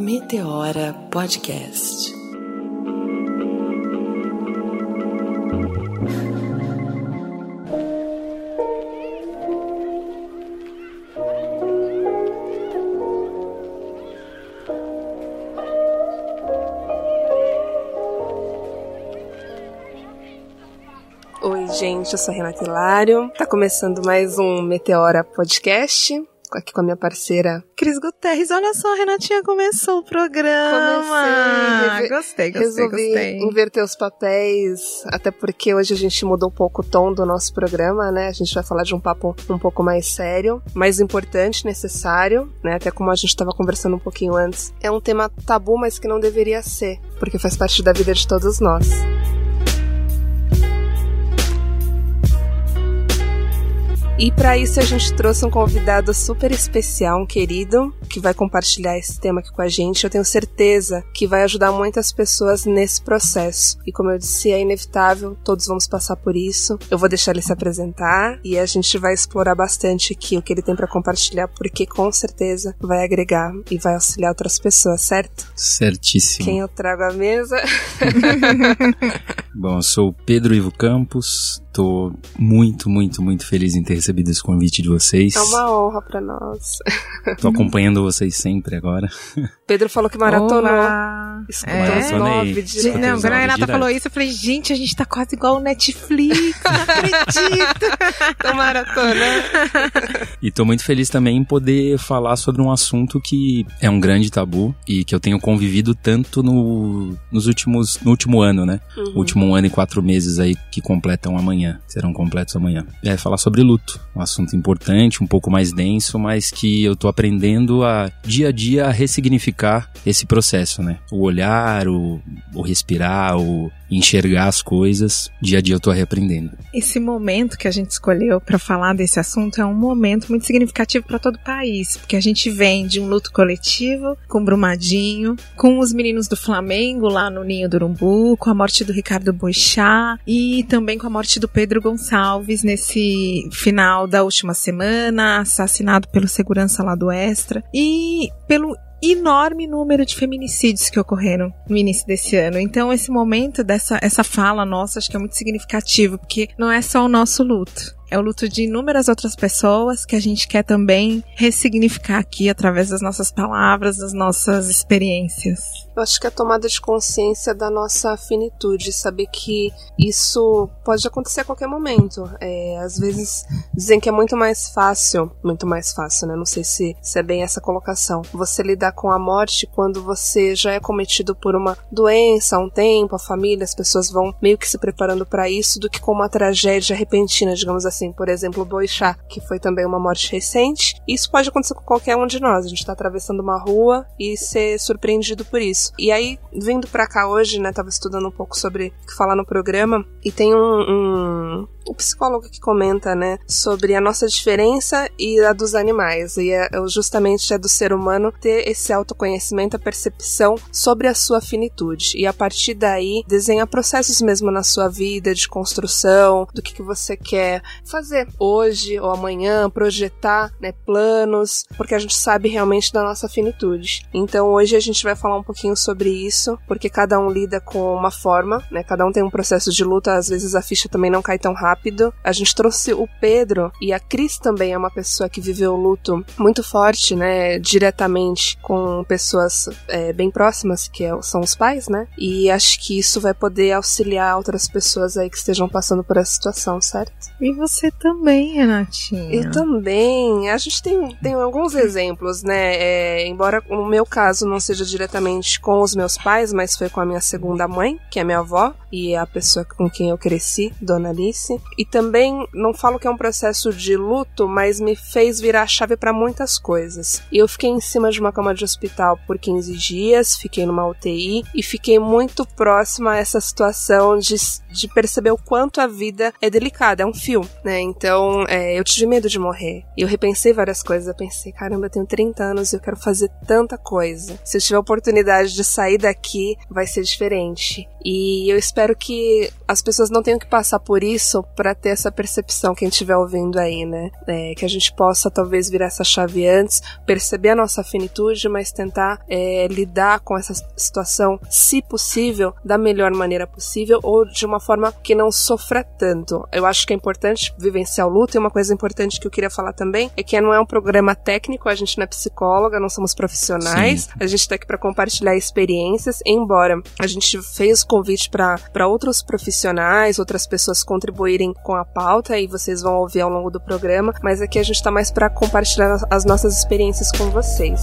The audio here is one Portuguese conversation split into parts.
Meteora Podcast. Oi, gente, eu sou a Renata Hilário. Tá começando mais um Meteora Podcast. Aqui com a minha parceira Cris Guterres, olha só, a Renatinha começou o programa. Comecei, gostei, gostei, Resolvi gostei. inverter os papéis, até porque hoje a gente mudou um pouco o tom do nosso programa, né? A gente vai falar de um papo um pouco mais sério, mais importante, necessário, né? Até como a gente estava conversando um pouquinho antes. É um tema tabu, mas que não deveria ser, porque faz parte da vida de todos nós. E para isso a gente trouxe um convidado super especial, um querido, que vai compartilhar esse tema aqui com a gente. Eu tenho certeza que vai ajudar muitas pessoas nesse processo. E como eu disse, é inevitável, todos vamos passar por isso. Eu vou deixar ele se apresentar e a gente vai explorar bastante aqui o que ele tem para compartilhar, porque com certeza vai agregar e vai auxiliar outras pessoas, certo? Certíssimo. Quem eu trago à mesa? Bom, eu sou o Pedro Ivo Campos, tô muito, muito, muito feliz em ter recebido esse convite de vocês. É uma honra para nós. Tô acompanhando vocês sempre agora. Pedro falou que maratonou. Escutou É? os nove não, quando a Renata direto. falou isso, eu falei, gente, a gente tá quase igual o Netflix, não acredito. Tô maratonando. E tô muito feliz também em poder falar sobre um assunto que é um grande tabu e que eu tenho convivido tanto no, nos últimos, no último ano, né? Uhum. Último ano e quatro meses aí que completam amanhã, serão completos amanhã. É falar sobre luto, um assunto importante, um pouco mais denso, mas que eu tô aprendendo a dia a dia a ressignificar esse processo, né? O olhar, o, o respirar, o enxergar as coisas, dia a dia eu tô reaprendendo. Esse momento que a gente escolheu pra falar desse assunto é um momento muito significativo pra todo o país, porque a gente vem de um luto coletivo, com Brumadinho, com os meninos do Flamengo lá no Ninho do Urumbu, com a morte do Ricardo Boixá e também com a morte do Pedro Gonçalves nesse final da última semana, assassinado pelo segurança lá do Extra e pelo enorme número de feminicídios que ocorreram no início desse ano. Então esse momento dessa essa fala nossa acho que é muito significativo, porque não é só o nosso luto. É o luto de inúmeras outras pessoas que a gente quer também ressignificar aqui através das nossas palavras, das nossas experiências. Eu acho que a tomada de consciência da nossa finitude, saber que isso pode acontecer a qualquer momento. É, às vezes dizem que é muito mais fácil, muito mais fácil, né? Não sei se, se é bem essa colocação. Você lidar com a morte quando você já é cometido por uma doença há um tempo, a família, as pessoas vão meio que se preparando para isso, do que com uma tragédia repentina, digamos assim. Por exemplo, o Boixá, que foi também uma morte recente. Isso pode acontecer com qualquer um de nós. A gente tá atravessando uma rua e ser surpreendido por isso. E aí, vindo pra cá hoje, né, tava estudando um pouco sobre o que falar no programa, e tem um, um, um psicólogo que comenta, né, sobre a nossa diferença e a dos animais. E é é justamente é do ser humano ter esse autoconhecimento, a percepção sobre a sua finitude. E a partir daí, desenhar processos mesmo na sua vida, de construção, do que, que você quer fazer hoje ou amanhã, projetar, né, planos, porque a gente sabe realmente da nossa finitude. Então hoje a gente vai falar um pouquinho sobre isso, porque cada um lida com uma forma, né? Cada um tem um processo de luta, às vezes a ficha também não cai tão rápido. A gente trouxe o Pedro e a Cris também é uma pessoa que viveu o luto muito forte, né? Diretamente com pessoas é, bem próximas, que é- são os pais, né? E acho que isso vai poder auxiliar outras pessoas aí que estejam passando por essa situação, certo? E você também, Renatinha. Eu também. A gente tem, tem alguns exemplos, né? É, embora no meu caso não seja diretamente com os meus pais, mas foi com a minha segunda mãe, que é minha avó, e a pessoa com quem eu cresci, Dona Alice. E também, não falo que é um processo de luto, mas me fez virar a chave para muitas coisas. E eu fiquei em cima de uma cama de hospital por 15 dias, fiquei numa UTI e fiquei muito próxima a essa situação de, de perceber o quanto a vida é delicada, é um fio, né? Né? Então, é, eu tive medo de morrer. E eu repensei várias coisas. Eu pensei, caramba, eu tenho 30 anos e eu quero fazer tanta coisa. Se eu tiver a oportunidade de sair daqui, vai ser diferente. E eu espero que as pessoas não tenham que passar por isso para ter essa percepção, quem estiver ouvindo aí, né? É, que a gente possa talvez virar essa chave antes, perceber a nossa finitude, mas tentar é, lidar com essa situação, se possível, da melhor maneira possível ou de uma forma que não sofra tanto. Eu acho que é importante vivenciar o luto e uma coisa importante que eu queria falar também é que não é um programa técnico, a gente não é psicóloga, não somos profissionais, Sim. a gente tá aqui para compartilhar experiências, embora a gente fez convite para outros profissionais, outras pessoas contribuírem com a pauta e vocês vão ouvir ao longo do programa, mas aqui a gente está mais para compartilhar as nossas experiências com vocês.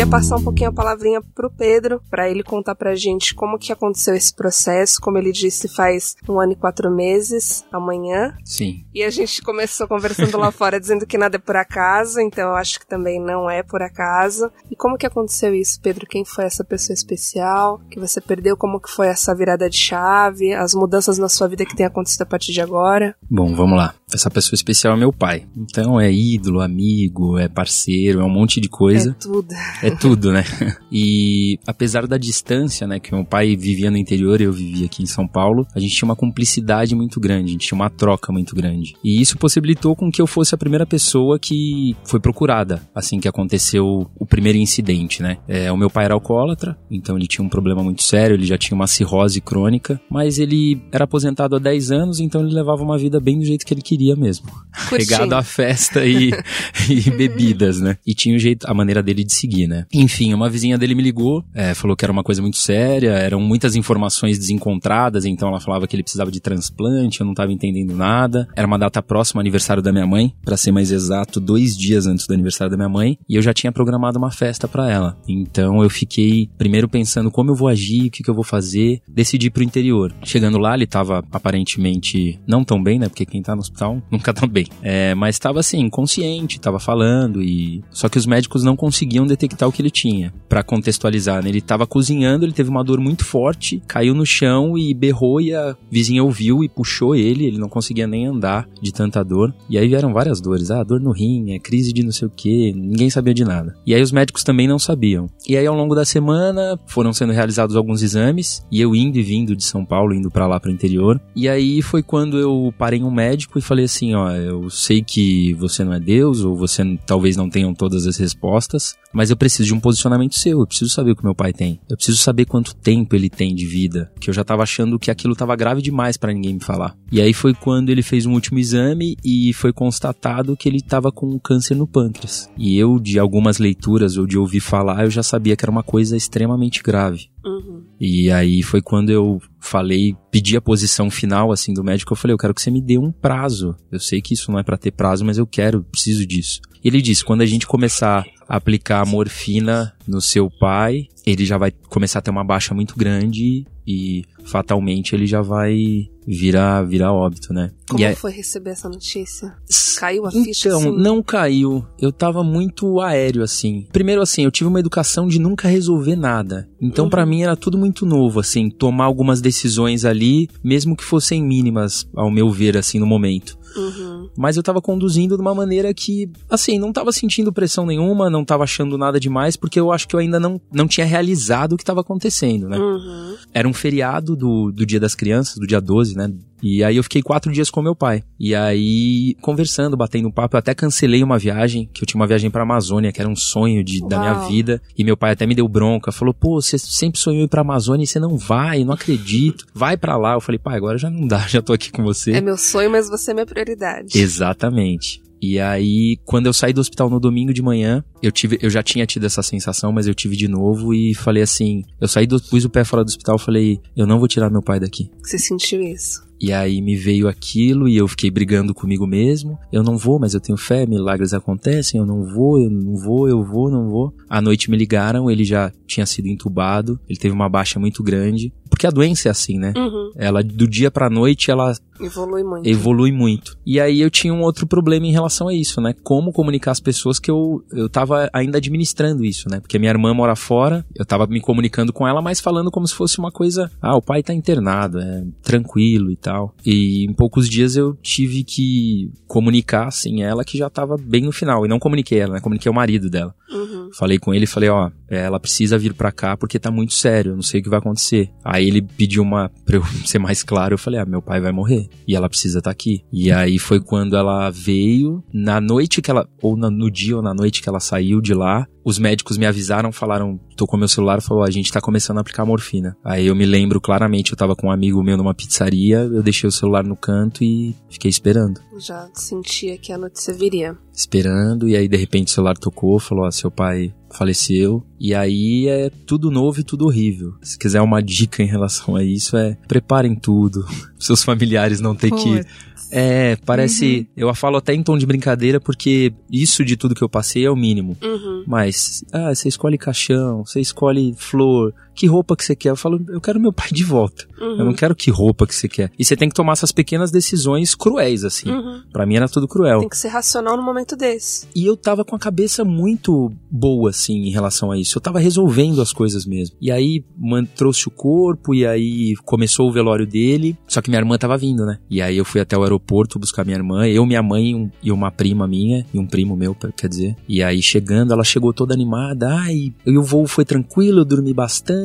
Queria passar um pouquinho a palavrinha pro Pedro, para ele contar pra gente como que aconteceu esse processo. Como ele disse, faz um ano e quatro meses, amanhã. Sim. E a gente começou conversando lá fora dizendo que nada é por acaso, então eu acho que também não é por acaso. E como que aconteceu isso, Pedro? Quem foi essa pessoa especial que você perdeu? Como que foi essa virada de chave? As mudanças na sua vida que tem acontecido a partir de agora? Bom, vamos lá. Essa pessoa especial é meu pai. Então é ídolo, amigo, é parceiro, é um monte de coisa. É tudo. É tudo, né? E apesar da distância, né, que meu pai vivia no interior e eu vivia aqui em São Paulo, a gente tinha uma cumplicidade muito grande, a gente tinha uma troca muito grande. E isso possibilitou com que eu fosse a primeira pessoa que foi procurada assim que aconteceu o primeiro incidente, né? É, o meu pai era alcoólatra, então ele tinha um problema muito sério, ele já tinha uma cirrose crônica, mas ele era aposentado há 10 anos, então ele levava uma vida bem do jeito que ele queria mesmo. Regado a festa e, e bebidas, né? E tinha o jeito, a maneira dele de seguir, né? Enfim, uma vizinha dele me ligou, é, falou que era uma coisa muito séria, eram muitas informações desencontradas, então ela falava que ele precisava de transplante, eu não estava entendendo nada. Era uma data próxima aniversário da minha mãe, para ser mais exato, dois dias antes do aniversário da minha mãe, e eu já tinha programado uma festa para ela. Então eu fiquei primeiro pensando como eu vou agir, o que, que eu vou fazer, decidi pro interior. Chegando lá, ele tava aparentemente não tão bem, né? Porque quem tá no hospital nunca tá bem. É, mas tava assim, consciente, tava falando e. Só que os médicos não conseguiam detectar o que ele tinha. para contextualizar, né? Ele tava cozinhando, ele teve uma dor muito forte, caiu no chão e berrou e a vizinha ouviu e puxou ele, ele não conseguia nem andar de tanta dor. E aí vieram várias dores, ah, dor no rim, é crise de não sei o que, ninguém sabia de nada. E aí os médicos também não sabiam. E aí ao longo da semana foram sendo realizados alguns exames e eu indo e vindo de São Paulo, indo para lá pro interior. E aí foi quando eu parei um médico e falei assim, ó, eu sei que você não é Deus ou você talvez não tenham todas as respostas, mas eu preciso de um posicionamento seu. Eu preciso saber o que meu pai tem. Eu preciso saber quanto tempo ele tem de vida. Que eu já tava achando que aquilo tava grave demais para ninguém me falar. E aí foi quando ele fez um último exame e foi constatado que ele tava com câncer no pâncreas. E eu, de algumas leituras ou de ouvir falar, eu já sabia que era uma coisa extremamente grave. Uhum. E aí foi quando eu falei, pedi a posição final assim do médico, eu falei, eu quero que você me dê um prazo. Eu sei que isso não é para ter prazo, mas eu quero, preciso disso. E ele disse, quando a gente começar aplicar morfina no seu pai, ele já vai começar a ter uma baixa muito grande e fatalmente ele já vai virar, virar óbito, né? Como aí... foi receber essa notícia? Caiu a ficha então, assim? não caiu. Eu tava muito aéreo assim. Primeiro assim, eu tive uma educação de nunca resolver nada. Então uhum. para mim era tudo muito novo assim, tomar algumas decisões ali, mesmo que fossem mínimas ao meu ver assim no momento. Uhum. Mas eu tava conduzindo de uma maneira que, assim, não tava sentindo pressão nenhuma, não tava achando nada demais, porque eu acho que eu ainda não, não tinha realizado o que tava acontecendo, né? Uhum. Era um feriado do, do Dia das Crianças, do dia 12, né? E aí eu fiquei quatro dias com meu pai. E aí, conversando, batendo um papo, eu até cancelei uma viagem, que eu tinha uma viagem pra Amazônia, que era um sonho de, da minha vida. E meu pai até me deu bronca, falou, pô, você sempre sonhou ir pra Amazônia e você não vai, não acredito. Vai para lá. Eu falei, pai, agora já não dá, já tô aqui com você. É meu sonho, mas você é minha prioridade. Exatamente. E aí, quando eu saí do hospital no domingo de manhã, eu tive, eu já tinha tido essa sensação, mas eu tive de novo e falei assim, eu saí do, pus o pé fora do hospital, falei, eu não vou tirar meu pai daqui. Você sentiu isso? E aí me veio aquilo e eu fiquei brigando comigo mesmo. Eu não vou, mas eu tenho fé, milagres acontecem, eu não vou, eu não vou, eu vou, não vou. À noite me ligaram, ele já tinha sido entubado, ele teve uma baixa muito grande. Porque a doença é assim, né? Uhum. Ela, do dia pra noite, ela Evolui muito. Evolui muito. E aí eu tinha um outro problema em relação a isso, né? Como comunicar as pessoas que eu, eu tava ainda administrando isso, né? Porque minha irmã mora fora, eu tava me comunicando com ela, mas falando como se fosse uma coisa, ah, o pai tá internado, é tranquilo e tal. E em poucos dias eu tive que comunicar, assim, ela que já tava bem no final. E não comuniquei ela, né? Comuniquei o marido dela. Uhum. Falei com ele e falei, ó, ela precisa vir pra cá porque tá muito sério, eu não sei o que vai acontecer. Aí ele pediu uma, pra eu ser mais claro, eu falei, ah, meu pai vai morrer e ela precisa estar tá aqui. E aí foi quando ela veio, na noite que ela, ou no dia ou na noite que ela saiu de lá, os médicos me avisaram, falaram, tocou meu celular e falou, a gente tá começando a aplicar morfina. Aí eu me lembro claramente, eu tava com um amigo meu numa pizzaria, eu deixei o celular no canto e fiquei esperando. Já sentia que a notícia viria. Esperando, e aí de repente o celular tocou, falou, ó, seu pai faleceu. E aí é tudo novo e tudo horrível. Se quiser uma dica em relação a isso, é preparem tudo. Seus familiares não ter que é, parece. Uhum. Eu falo até em tom de brincadeira, porque isso de tudo que eu passei é o mínimo. Uhum. Mas, ah, você escolhe caixão, você escolhe flor, que roupa que você quer? Eu falo, eu quero meu pai de volta. Uhum. Eu não quero que roupa que você quer. E você tem que tomar essas pequenas decisões cruéis, assim. Uhum. Pra mim era tudo cruel. Tem que ser racional no momento desse. E eu tava com a cabeça muito boa, assim, em relação a isso. Eu tava resolvendo as coisas mesmo. E aí, man, trouxe o corpo, e aí começou o velório dele. Só que minha irmã tava vindo, né? E aí eu fui até o aeroporto buscar minha irmã, eu, minha mãe um, e uma prima minha, e um primo meu, quer dizer. E aí chegando, ela chegou toda animada. Ai, o voo foi tranquilo, eu dormi bastante.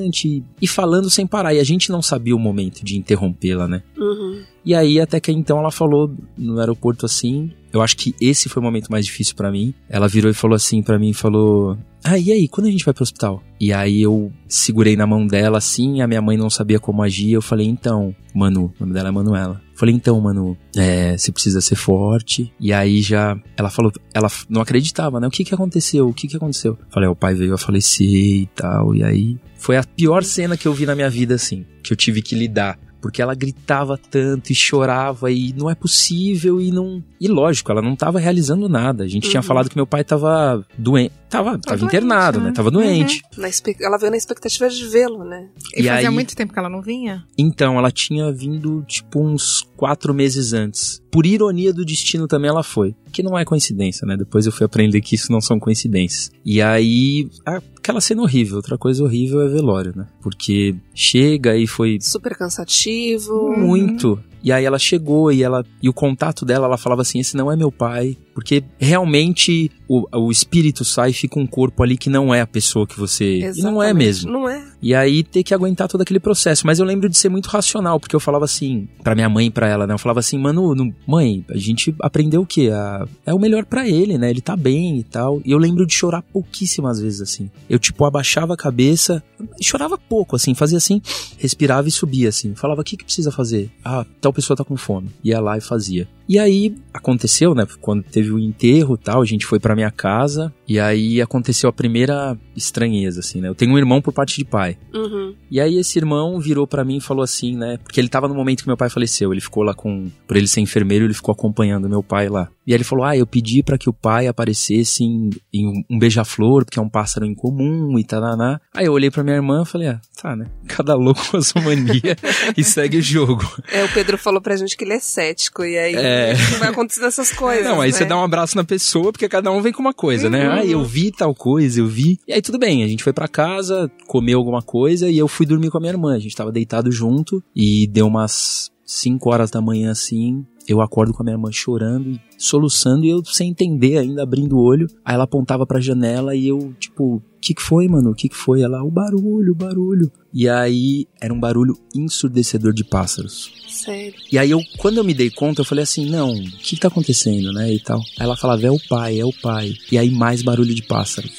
E falando sem parar. E a gente não sabia o momento de interrompê-la, né? Uhum. E aí, até que então ela falou no aeroporto assim. Eu acho que esse foi o momento mais difícil para mim. Ela virou e falou assim para mim, falou: "Ah, e aí, quando a gente vai pro hospital?" E aí eu segurei na mão dela assim, a minha mãe não sabia como agir. Eu falei: "Então, Manu, o nome dela é Manuela. Falei, então, mano, é, você precisa ser forte. E aí já, ela falou, ela não acreditava, né? O que que aconteceu? O que que aconteceu? Falei, o pai veio a falecer e tal. E aí, foi a pior cena que eu vi na minha vida, assim, que eu tive que lidar porque ela gritava tanto e chorava e não é possível e não. E lógico, ela não estava realizando nada. A gente Uhum. tinha falado que meu pai tava doente. Tava, tava doente, internado, né? né? Tava doente. Na espe- Ela veio na expectativa de vê-lo, né? E, E fazia aí- muito tempo que ela não vinha? Então, ela tinha vindo, tipo, uns quatro meses antes. Por ironia do destino também ela foi. Que não é coincidência, né? Depois eu fui aprender que isso não são coincidências. E aí, aquela cena horrível. Outra coisa horrível é velório, né? Porque chega e foi Super cansativo. muito. E aí ela chegou e ela e o contato dela, ela falava assim: esse não é meu pai, porque realmente o, o espírito sai e fica um corpo ali que não é a pessoa que você e não é mesmo. Não é. E aí ter que aguentar todo aquele processo. Mas eu lembro de ser muito racional, porque eu falava assim, pra minha mãe e pra ela, né? Eu falava assim, mano, não- mãe, a gente aprendeu o quê? A- é o melhor pra ele, né? Ele tá bem e tal. E eu lembro de chorar pouquíssimas vezes, assim. Eu, tipo, abaixava a cabeça, chorava pouco, assim, fazia assim, respirava e subia, assim. Falava, o que que precisa fazer? Ah, tal pessoa tá com fome. Ia lá e fazia. E aí aconteceu, né? Quando teve o enterro e tal, a gente foi pra minha casa. E aí aconteceu a primeira estranheza, assim, né? Eu tenho um irmão por parte de pai. Uhum. E aí esse irmão virou pra mim e falou assim, né? Porque ele tava no momento que meu pai faleceu. Ele ficou lá com. Por ele ser enfermeiro, ele ficou acompanhando meu pai lá. E aí ele falou: Ah, eu pedi pra que o pai aparecesse em, em um, beija-flor, porque é um pássaro incomum e taraná. Aí eu olhei pra minha irmã e falei: Ah, tá, né? Cada louco com a sua mania e segue o jogo. É, o Pedro falou pra gente que ele é cético, e aí É. não vai acontecer essas coisas. Não, aí né? você dá um abraço na pessoa, porque cada um vem com uma coisa, né? Uhum. Ah, eu vi tal coisa, eu vi. E aí tudo bem, a gente foi pra casa, comeu alguma coisa e eu fui dormir com a minha irmã. A gente tava deitado junto e deu umas 5 horas da manhã assim. Eu acordo com a minha irmã chorando e soluçando e eu sem entender ainda, abrindo o olho. Aí ela apontava pra janela e eu, tipo, o que que foi, mano? O que que foi? Ela, o barulho, o barulho. E aí era um barulho ensurdecedor de pássaros. Sério. E aí eu, quando eu me dei conta, eu falei assim, não, o que tá acontecendo, né, e tal. Aí ela falava, é o pai, é o pai. E aí mais barulho de pássaro.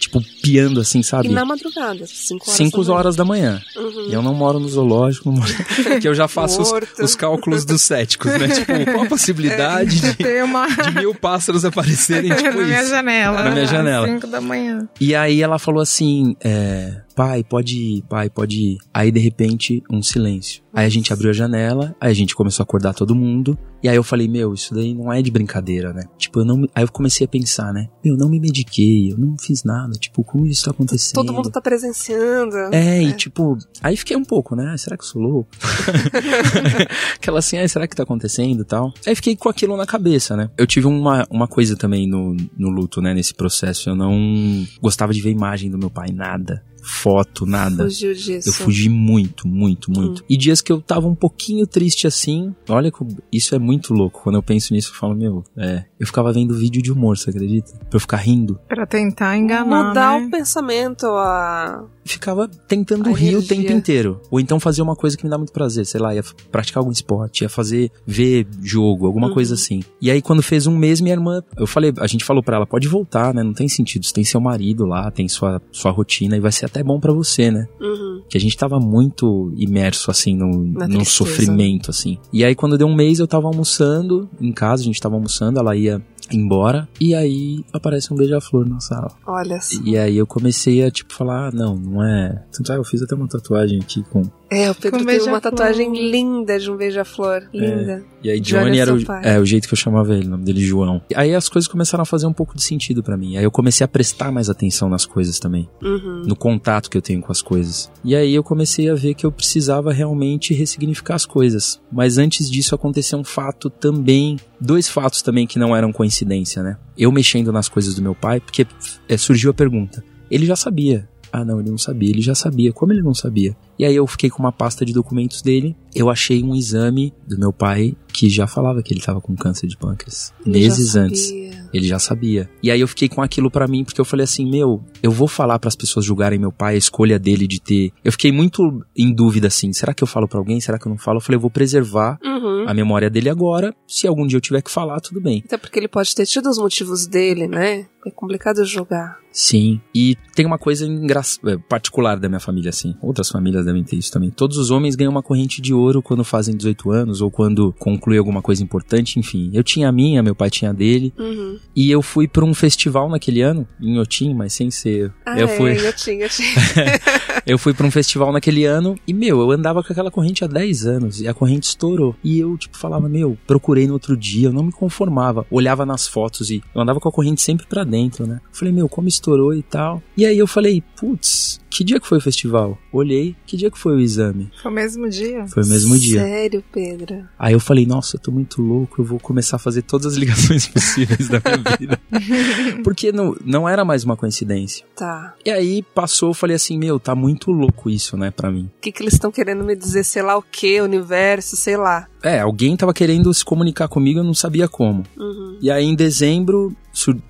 Tipo, piando assim, sabe? E na madrugada, 5 horas. 5 da manhã. horas da manhã. Uhum. E eu não moro no zoológico, não moro... que eu já faço os, os cálculos dos céticos, né? Tipo, qual a possibilidade de, Tem uma. de mil pássaros aparecerem, tipo na minha isso? janela. Na minha janela. Às 5 da manhã. E aí ela falou assim, é, pai, pode ir, pai, pode ir. Aí de repente, um silêncio. Aí a gente abriu a janela, aí a gente começou a acordar todo mundo. E aí eu falei, meu, isso daí não é de brincadeira, né? Tipo, eu não. Aí eu comecei a pensar, né? Meu, eu não me mediquei, eu não fiz nada. Tipo, como isso tá acontecendo? Todo mundo tá presenciando. É, e tipo, aí fiquei um pouco, né? Será que eu sou louco? Aquela assim, ah, será que tá acontecendo e tal? Aí fiquei com aquilo na cabeça, né? Eu tive uma, uma coisa também no, no luto, né? Nesse processo. Eu não gostava de ver imagem do meu pai, nada foto, nada. Fugiu disso. Eu fugi muito, muito, muito. Hum. E dias que eu tava um pouquinho triste assim, olha, isso é muito louco. Quando eu penso nisso, eu falo, meu, é. Eu ficava vendo vídeo de humor, você acredita? Pra eu ficar rindo. Pra tentar enganar. Mudar né? o pensamento, a. Ficava tentando a rir energia. o tempo inteiro. Ou então fazer uma coisa que me dá muito prazer, sei lá, ia praticar algum esporte, ia fazer, ver jogo, alguma uhum. coisa assim. E aí, quando fez um mês, minha irmã, eu falei, a gente falou pra ela, pode voltar, né? Não tem sentido. Você tem seu marido lá, tem sua, sua rotina e vai ser até bom para você, né? Uhum. Que a gente tava muito imerso, assim, no, no sofrimento, assim. E aí, quando deu um mês, eu tava almoçando em casa, a gente tava almoçando, ela ia embora. E aí aparece um beija-flor na sala. Olha só. E aí eu comecei a, tipo, falar, ah, não, não é. Tanto é, eu fiz até uma tatuagem aqui com. É, o Pedro tem uma tatuagem linda de um beija-flor. É. Linda. É. E aí Johnny era o, é, o jeito que eu chamava ele, o nome dele João. E aí as coisas começaram a fazer um pouco de sentido para mim. Aí eu comecei a prestar mais atenção nas coisas também. Uhum. No contato que eu tenho com as coisas. E aí eu comecei a ver que eu precisava realmente ressignificar as coisas. Mas antes disso aconteceu um fato também. Dois fatos também que não eram coincidência, né? Eu mexendo nas coisas do meu pai, porque é, surgiu a pergunta. Ele já sabia ah, não, ele não sabia. Ele já sabia. Como ele não sabia? E aí eu fiquei com uma pasta de documentos dele. Eu achei um exame do meu pai que já falava que ele estava com câncer de pâncreas. Ele meses antes. Ele já sabia. E aí eu fiquei com aquilo para mim porque eu falei assim, meu, eu vou falar para as pessoas julgarem meu pai, a escolha dele de ter. Eu fiquei muito em dúvida assim, será que eu falo para alguém? Será que eu não falo? Eu falei, eu vou preservar uhum. a memória dele agora. Se algum dia eu tiver que falar, tudo bem. Até porque ele pode ter tido os motivos dele, né? É complicado julgar. Sim. E tem uma coisa. É, particular da minha família, assim. Outras famílias devem ter isso também. Todos os homens ganham uma corrente de ouro quando fazem 18 anos ou quando concluem alguma coisa importante, enfim. Eu tinha a minha, meu pai tinha a dele. Uhum. E eu fui para um festival naquele ano, em Otim, mas sem ser. Ah, eu é, fui. eu tinha, eu tinha. eu fui para um festival naquele ano e, meu, eu andava com aquela corrente há 10 anos e a corrente estourou. E eu, tipo, falava, meu, procurei no outro dia, eu não me conformava. Olhava nas fotos e eu andava com a corrente sempre para dentro, né? Falei, meu, como estourou e tal. E aí eu falei, putz, que dia que foi o festival? Olhei, que dia que foi o exame? Foi o mesmo dia? Foi o mesmo dia. Sério, Pedro? Aí eu falei, nossa, eu tô muito louco, eu vou começar a fazer todas as ligações possíveis da minha vida. Porque não, não era mais uma coincidência. Tá. E aí passou, eu falei assim, meu, tá muito louco isso, né, pra mim. O que, que eles estão querendo me dizer, sei lá o que, universo, sei lá. É, alguém tava querendo se comunicar comigo, eu não sabia como. Uhum. E aí em dezembro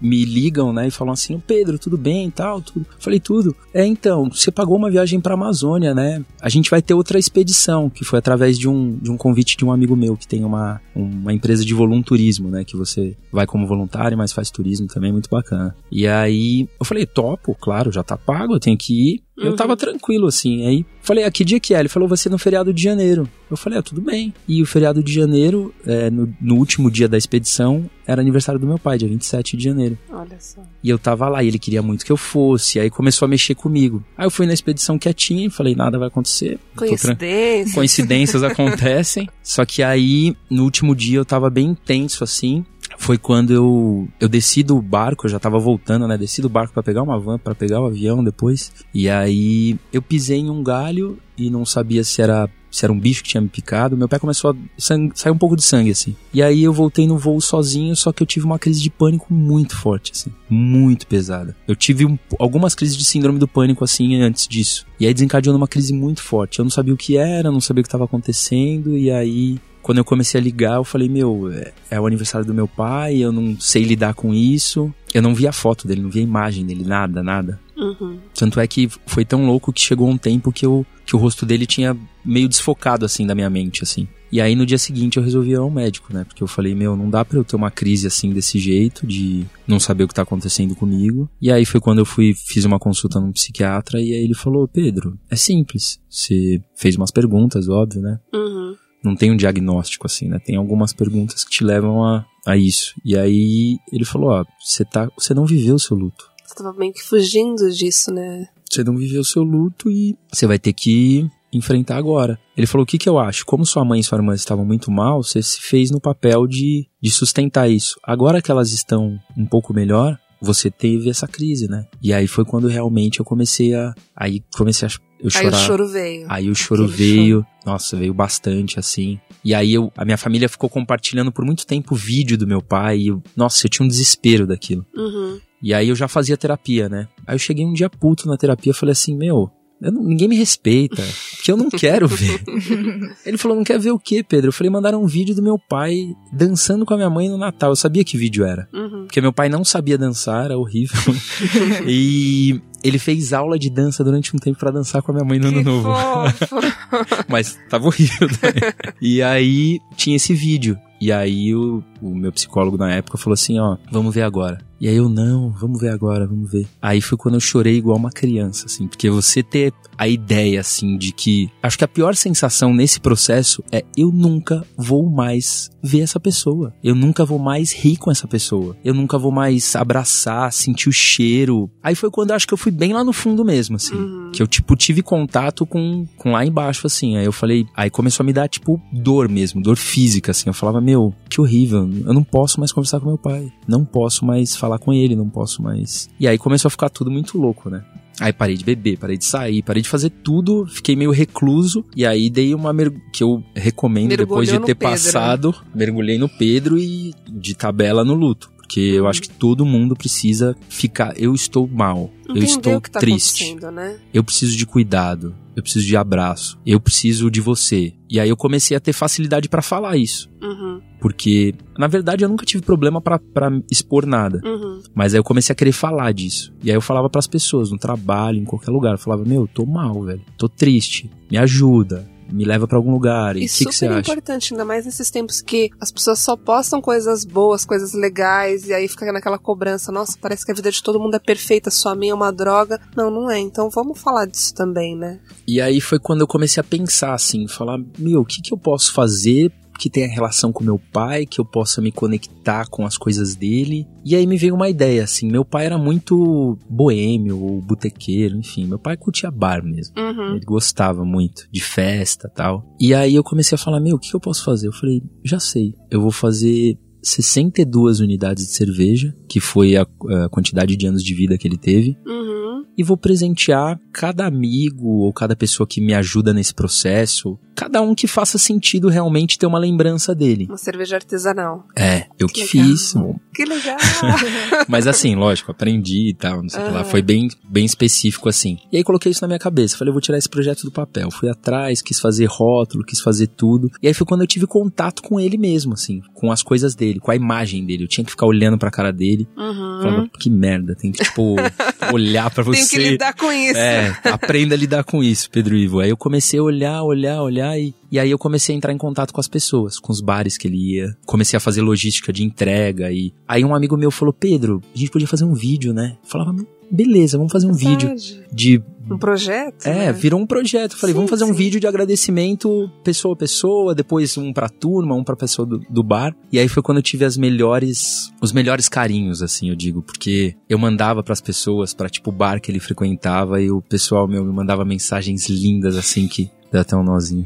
me ligam, né, e falam assim, Pedro, tudo bem e tal, tudo. Falei, tudo. É, então, você pagou uma viagem pra Amazônia, né? A gente vai ter outra expedição, que foi através de um, de um convite de um amigo meu, que tem uma, uma empresa de volunturismo, né, que você vai como voluntário, mas faz turismo também, muito bacana. E aí, eu falei, topo, claro, já tá pago, eu tenho que ir. Eu tava uhum. tranquilo, assim. Aí falei, ah, que dia que é? Ele falou, você no feriado de janeiro. Eu falei, ah, tudo bem. E o feriado de janeiro, é, no, no, último dia da expedição, era aniversário do meu pai, dia 27 de janeiro. Olha só. E eu tava lá, e ele queria muito que eu fosse. Aí começou a mexer comigo. Aí eu fui na expedição quietinha e falei, nada vai acontecer. Coincidências. Coincidências acontecem. Só que aí, no último dia, eu tava bem intenso, assim foi quando eu, eu desci do barco, eu já tava voltando, né? Desci do barco para pegar uma van, para pegar o avião depois. E aí eu pisei em um galho e não sabia se era se era um bicho que tinha me picado. Meu pé começou a sair um pouco de sangue, assim. E aí eu voltei no voo sozinho, só que eu tive uma crise de pânico muito forte, assim. Muito pesada. Eu tive um, algumas crises de síndrome do pânico, assim, antes disso. E aí desencadeou numa crise muito forte. Eu não sabia o que era, não sabia o que estava acontecendo, e aí quando eu comecei a ligar, eu falei, meu, é, é, o aniversário do meu pai, eu não sei lidar com isso. Eu não vi a foto dele, não vi a imagem dele, nada, nada. Uhum. Tanto é que foi tão louco que chegou um tempo que, eu, que o rosto dele tinha meio desfocado, assim, da minha mente, assim. E aí no dia seguinte eu resolvi ir ao médico, né? Porque eu falei, meu, não dá pra eu ter uma crise assim desse jeito, de não saber o que tá acontecendo comigo. E aí foi quando eu fui, fiz uma consulta num psiquiatra e aí ele falou, Pedro, é simples. Você fez umas perguntas, óbvio, né? Uhum não tem um diagnóstico assim, né? Tem algumas perguntas que te levam a, a isso. E aí ele falou, ó, você tá, você não viveu o seu luto. Você tava meio que fugindo disso, né? Você não viveu o seu luto e você vai ter que enfrentar agora. Ele falou: o que, que eu acho? Como sua mãe e sua irmã estavam muito mal, você se fez no papel de, de sustentar isso. Agora que elas estão um pouco melhor, você teve essa crise, né? E aí foi quando realmente eu comecei a. Aí comecei a eu chorar. Aí o choro veio. Aí o choro Aquele veio. choro. Nossa, veio bastante, assim. E aí eu, a minha família ficou compartilhando por muito tempo o vídeo do meu pai. E eu, nossa, eu tinha um desespero daquilo. Uhum. E aí eu já fazia terapia, né? Aí eu cheguei um dia puto na terapia e falei assim, meu, eu não- ninguém me respeita, porque eu não quero ver. Ele falou, não quer ver o quê, Pedro? Eu falei, mandaram um vídeo do meu pai dançando com a minha mãe no Natal. Eu sabia que vídeo era. Uhum. Porque meu pai não sabia dançar, era horrível. e ele fez aula de dança durante um tempo pra dançar com a minha mãe no ano Que novo. fofo. Mas tava horrível também. e aí tinha esse vídeo. E aí o, o meu psicólogo na época falou assim, ó, vamos ver agora. E aí eu, não, vamos ver agora, vamos ver. Aí foi quando eu chorei igual uma criança, assim, porque você ter a ideia, assim, de que. Acho que a pior sensação nesse processo é eu nunca vou mais ver essa pessoa. Eu nunca vou mais rir com essa pessoa. Eu nunca vou mais abraçar, sentir o cheiro. Aí foi quando eu acho que eu fui bem lá no fundo mesmo, assim. Uhum. Que eu, tipo, tive contato com, com lá embaixo, assim. Aí eu falei. Aí começou a me dar, tipo, dor mesmo, dor física, assim. Eu falava, meu, que horrível. Eu não posso mais conversar com meu pai. Não posso mais falar com ele, não posso mais. E aí começou a ficar tudo muito louco, né? Aí parei de beber, parei de sair, parei de fazer tudo, fiquei meio recluso e aí dei uma mer... que eu recomendo Mergulhou depois de ter Pedro. passado, mergulhei no Pedro e de tabela no luto, porque eu acho que todo mundo precisa ficar, eu estou mal, eu Entender estou o que tá triste. né? Eu preciso de cuidado, eu preciso de abraço, eu preciso de você. E aí eu comecei a ter facilidade pra falar isso, Uhum, porque na verdade eu nunca tive problema pra pra expor nada. uhum. Mas aí eu comecei a querer falar disso. E aí eu falava pras pessoas, no trabalho, em qualquer lugar. Eu falava, meu, tô mal, velho. Tô triste. Me ajuda. Me leva pra algum lugar. E o que, que você super acha? importante, ainda mais nesses tempos que as pessoas só postam coisas boas, coisas legais, e aí fica naquela cobrança, nossa, parece que a vida de todo mundo é perfeita, só a minha é uma droga. Não, não é. Então vamos falar disso também, né? E aí foi quando eu comecei a pensar assim, falar, meu, o que, que eu posso fazer que tenha relação com meu pai, que eu possa me conectar com as coisas dele. E aí me veio uma ideia, assim, meu pai era muito boêmio, ou botequeiro, enfim, meu pai curtia bar mesmo. Uhum. Ele gostava muito de festa tal. E aí eu comecei a falar, meu, o que eu posso fazer? Eu falei, já sei, eu vou fazer 62 unidades de cerveja, que foi a, a quantidade de anos de vida que ele teve, Uhum. e vou presentear cada amigo ou cada pessoa que me ajuda nesse processo, cada um que faça sentido realmente ter uma lembrança dele. Uma cerveja artesanal. É, eu que, Que fiz. Que legal! Mas assim, lógico, aprendi e tal, não sei o que lá. Foi bem, bem específico assim. E aí coloquei isso na minha cabeça. Falei, eu vou tirar esse projeto do papel. Fui atrás, quis fazer rótulo, quis fazer tudo. E aí foi quando eu tive contato com ele mesmo, assim, com as coisas dele, com a imagem dele. Eu tinha que ficar olhando pra cara dele. Uhum. Falava, que merda, tem que, tipo, olhar pra você. Tem que lidar com isso. É, aprenda a lidar com isso, Pedro Ivo. Aí eu comecei a olhar, olhar, olhar e, e aí eu comecei a entrar em contato com as pessoas, com os bares que ele ia. Comecei a fazer logística de entrega e aí um amigo meu falou: "Pedro, a gente podia fazer um vídeo, né?" Eu falava: "Beleza, vamos fazer um vídeo Verdade. de Um projeto? é, né? virou um projeto. Falei, Sim, vamos fazer um sim. vídeo de agradecimento pessoa a pessoa, depois um pra turma, um pra pessoa do, do bar. E aí foi quando eu tive as melhores, os melhores carinhos, assim, eu digo, porque eu mandava pras pessoas, pra tipo o bar que ele frequentava, e o pessoal meu me mandava mensagens lindas, assim, que dá até um nozinho.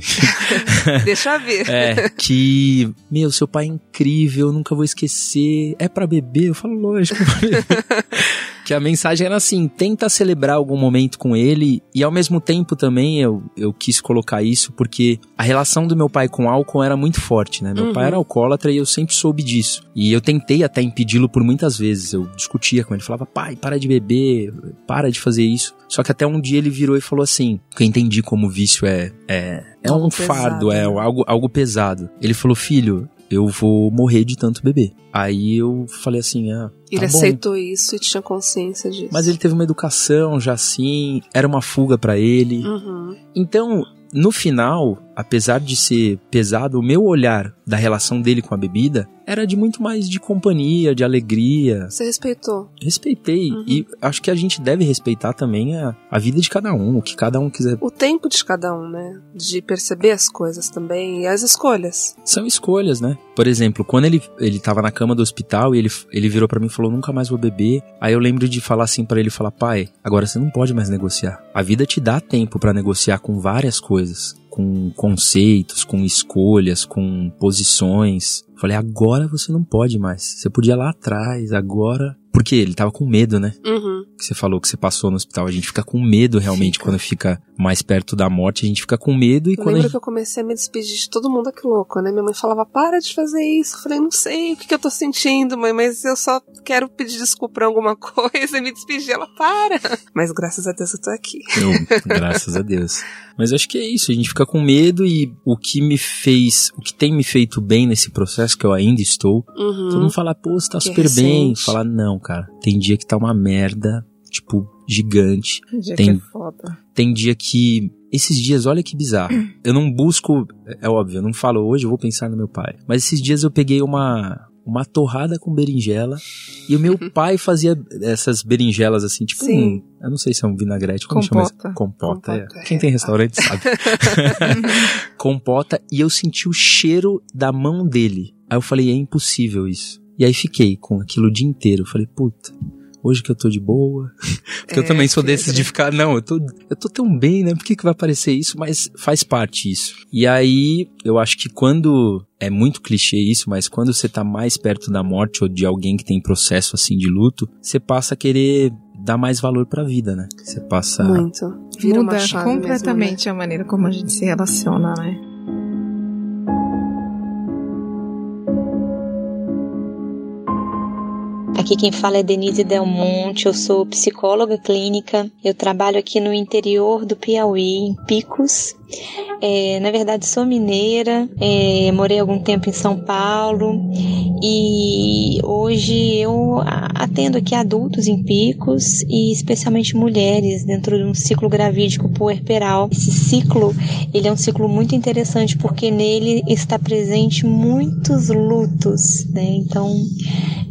Deixa eu ver. É, que, meu, seu pai é incrível, eu nunca vou esquecer. É pra beber? Eu falo, lógico, é pra beber. que a mensagem era assim: tenta celebrar algum momento com ele, e ao mesmo tempo também eu, eu quis colocar isso porque a relação do meu pai com álcool era muito forte, né? Meu Uhum. pai era alcoólatra e eu sempre soube disso. E eu tentei até impedi-lo por muitas vezes. Eu discutia com ele, falava, pai, para de beber, para de fazer isso. Só que até um dia ele virou e falou assim: que eu entendi como o vício é. é é Algo um pesado, fardo, é né? algo, algo pesado. Ele falou, filho, eu vou morrer de tanto beber. Aí eu falei assim, ah, Ele tá aceitou isso e tinha consciência disso. Mas ele teve uma educação já assim, era uma fuga pra ele. Uhum. Então, no final, apesar de ser pesado, o meu olhar da relação dele com a bebida era de muito mais de companhia, de alegria. Você respeitou. Respeitei. Uhum. E acho que a gente deve respeitar também a, a vida de cada um, o que cada um quiser. O tempo de cada um, né? De perceber as coisas também e as escolhas. São escolhas, né? Por exemplo, quando ele, ele tava na cama do hospital e ele, ele virou pra mim e falou: nunca mais vou beber. Aí eu lembro de falar assim pra ele: falar, pai, agora você não pode mais negociar. A vida te dá tempo pra negociar com várias coisas. Com conceitos, com escolhas, com posições. Falei, agora você não pode mais. Você podia lá atrás, agora Porque ele tava com medo, né? Uhum. Que você falou que você passou no hospital. A gente fica com medo realmente Fica. quando fica mais perto da morte. A gente fica com medo e Eu quando a lembro gente... que eu comecei a me despedir de todo mundo aqui louco, né? Minha mãe falava, para de fazer isso. Eu falei, não sei o que, que eu tô sentindo, mãe, mas eu só quero pedir desculpa por alguma coisa e me despedir. Ela, para. Mas graças a Deus eu tô aqui. Eu, graças a Deus. Mas acho que é isso, a gente fica com medo e o que me fez, o que tem me feito bem nesse processo, que eu ainda estou, Uhum. todo mundo fala, pô, você tá Que super bem. recente. Falar, não, cara, tem dia que tá uma merda, tipo, gigante. Dia Tem- que é foda. Tem dia que. Esses dias, olha que bizarro. Eu não busco. É óbvio, eu não falo hoje, eu vou pensar no meu pai. Mas esses dias eu peguei uma. Uma torrada com berinjela. E o meu pai fazia essas berinjelas assim, tipo Sim. um. Eu não sei se é um vinagrete, como chama isso? Compota. Compota. é. Compota, Quem é. tem restaurante sabe. Compota. E eu senti o cheiro da mão dele. Aí eu falei, é impossível isso. E aí fiquei com aquilo o dia inteiro. Eu falei, puta. Hoje que eu tô de boa. Porque eu É, também sou desses de ficar, não, eu tô, eu tô tão bem, né? Por que, que vai aparecer isso? Mas faz parte isso. E aí, eu acho que quando. É muito clichê isso, mas quando você tá mais perto da morte ou de alguém que tem processo assim de luto, você passa a querer dar mais valor pra vida, né? Você passa. Muito. Vira uma Muda chave mesmo, né? completamente a maneira como a gente se relaciona, né? Aqui quem fala é Denise Del Monte, eu sou psicóloga clínica, eu trabalho aqui no interior do Piauí, em Picos. É, na verdade, sou mineira, é, morei algum tempo em São Paulo e hoje eu atendo aqui adultos em Picos e especialmente mulheres dentro de um ciclo gravídico puerperal. Esse ciclo, ele é um ciclo muito interessante porque nele está presente muitos lutos, né? Então,